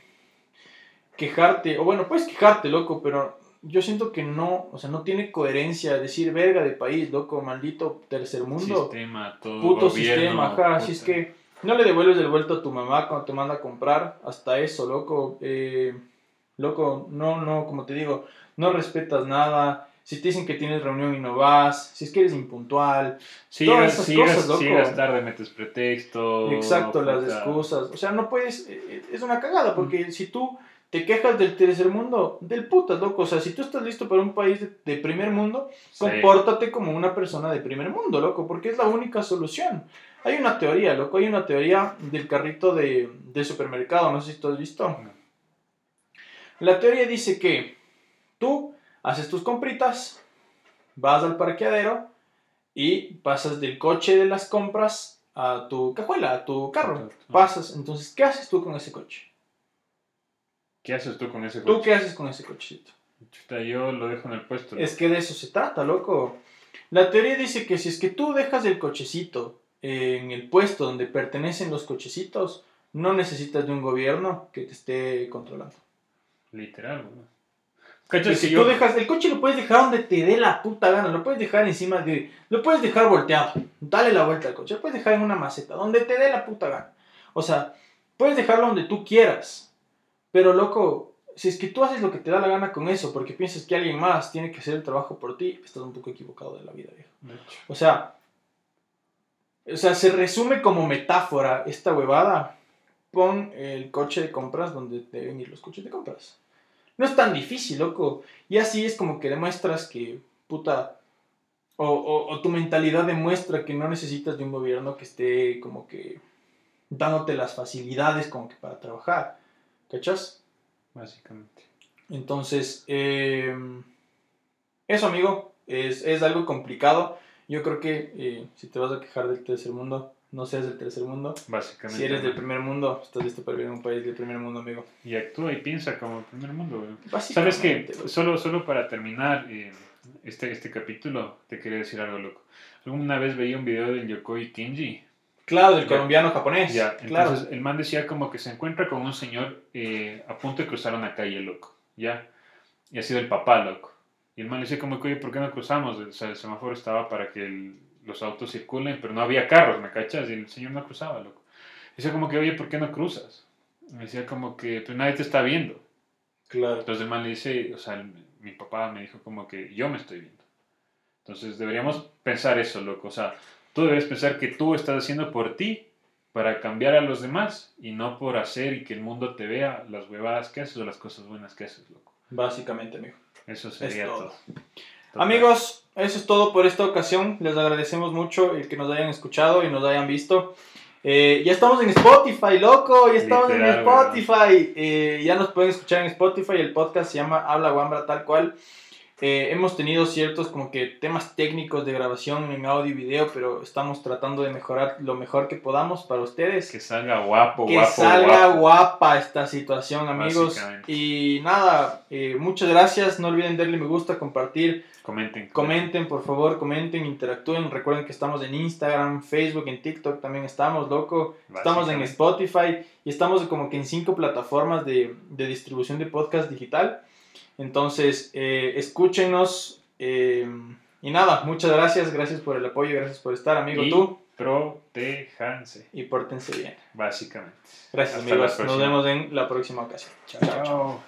quejarte, o bueno, puedes quejarte, loco, pero yo siento que no, o sea, no tiene coherencia decir verga de país, loco, maldito tercer mundo Sistema, todo. puto gobierno, sistema, ajá, así es que no le devuelves el vuelto a tu mamá cuando te manda a comprar, hasta eso, loco, eh, loco, no, no, como te digo, no respetas nada, si te dicen que tienes reunión y no vas, si es que eres impuntual, Si todas llegas, esas si cosas, loco. si llegas tarde, metes pretexto. exacto, las excusas, o sea, no puedes, eh, es una cagada, porque si tú te quejas del tercer mundo, del putas, loco, o sea, si tú estás listo para un país de, de primer mundo, Sí. compórtate como una persona de primer mundo, loco, porque es la única solución. Hay una teoría, loco, hay una teoría del carrito de, de supermercado, no sé si tú has visto. No. La teoría dice que tú haces tus compritas, vas al parqueadero y pasas del coche de las compras a tu cajuela, a tu carro. Pasas, entonces, ¿qué haces tú con ese coche? ¿Qué haces tú con ese ¿Tú coche? qué haces con ese cochecito? Chuta, yo lo dejo en el puesto. Es que de eso se trata, loco. La teoría dice que si es que tú dejas el cochecito en el puesto donde pertenecen los cochecitos, no necesitas de un gobierno que te esté controlando. Literal, ¿no? Que ¿Cachas? si Si tú yo, dejas el coche lo puedes dejar donde te dé la puta gana, lo puedes dejar encima de, lo puedes dejar volteado, dale la vuelta al coche, lo puedes dejar en una maceta, donde te dé la puta gana. O sea, puedes dejarlo donde tú quieras, pero loco, si es que tú haces lo que te da la gana con eso, porque piensas que alguien más tiene que hacer el trabajo por ti, estás un poco equivocado de la vida, viejo. O sea, o sea, se resume como metáfora esta huevada. Pon el coche de compras donde deben ir los coches de compras. No es tan difícil, loco. Y así es como que demuestras que, puta, o, o- o tu mentalidad demuestra que no necesitas de un gobierno que esté como que dándote las facilidades como que para trabajar. ¿Cachas? básicamente. Entonces, eh, eso, amigo, es, es algo complicado. Yo creo que eh, si te vas a quejar del tercer mundo, no seas del tercer mundo. Básicamente. Si eres del primer mundo, estás listo para vivir en un país del primer mundo, amigo. Y actúa y piensa como el primer mundo. Básicamente, ¿Sabes qué? loco. Solo, solo para terminar eh, este, este capítulo, te quería decir algo, loco. Alguna vez veía un video del Yokoi Kenji. Claro, del colombiano japonés. Ya, claro. entonces el man decía como que se encuentra con un señor eh, a punto de cruzar una calle, loco. Ya. Y ha sido el papá, loco. Y el man le decía como que, oye, ¿por qué no cruzamos? O sea, el semáforo estaba para que el- los autos circulen, pero no había carros, ¿me cachas? Y el señor no cruzaba, loco. Decía como que, oye, ¿por qué no cruzas? Y me decía como que, pues nadie te está viendo. Claro. Entonces el man le dice, o sea, el- mi papá me dijo como que yo me estoy viendo. Entonces deberíamos pensar eso, loco. O sea, tú debes pensar que tú estás haciendo por ti para cambiar a los demás y no por hacer y que el mundo te vea las huevadas que haces o las cosas buenas que haces, loco. Básicamente, amigo. Eso sería todo. todo. Total. Amigos, eso es todo por esta ocasión. Les agradecemos mucho el que nos hayan escuchado y nos hayan visto. Eh, ya estamos en Spotify, loco. Ya estamos en Spotify. Eh, ya nos pueden escuchar en Spotify. El podcast se llama Habla Wambra tal cual. Eh, hemos tenido ciertos como que temas técnicos de grabación en audio y video, pero estamos tratando de mejorar lo mejor que podamos para ustedes. Que salga guapo, que guapo, salga guapo. guapa esta situación, amigos. Y nada, eh, muchas gracias. No olviden darle me gusta, compartir. Comenten. Comenten, por favor, comenten, interactúen. Recuerden que estamos en Instagram, Facebook, en TikTok también estamos, loco. Estamos en. Spotify y estamos como que en cinco plataformas de, de distribución de podcast digital. Entonces, eh, escúchenos. eh, y nada, muchas gracias. Gracias por el apoyo, gracias por estar, amigo. Y Tú. protéjanse, Y pórtense bien. básicamente. Gracias, Hasta amigos. Nos vemos en la próxima ocasión. Chao. Chao.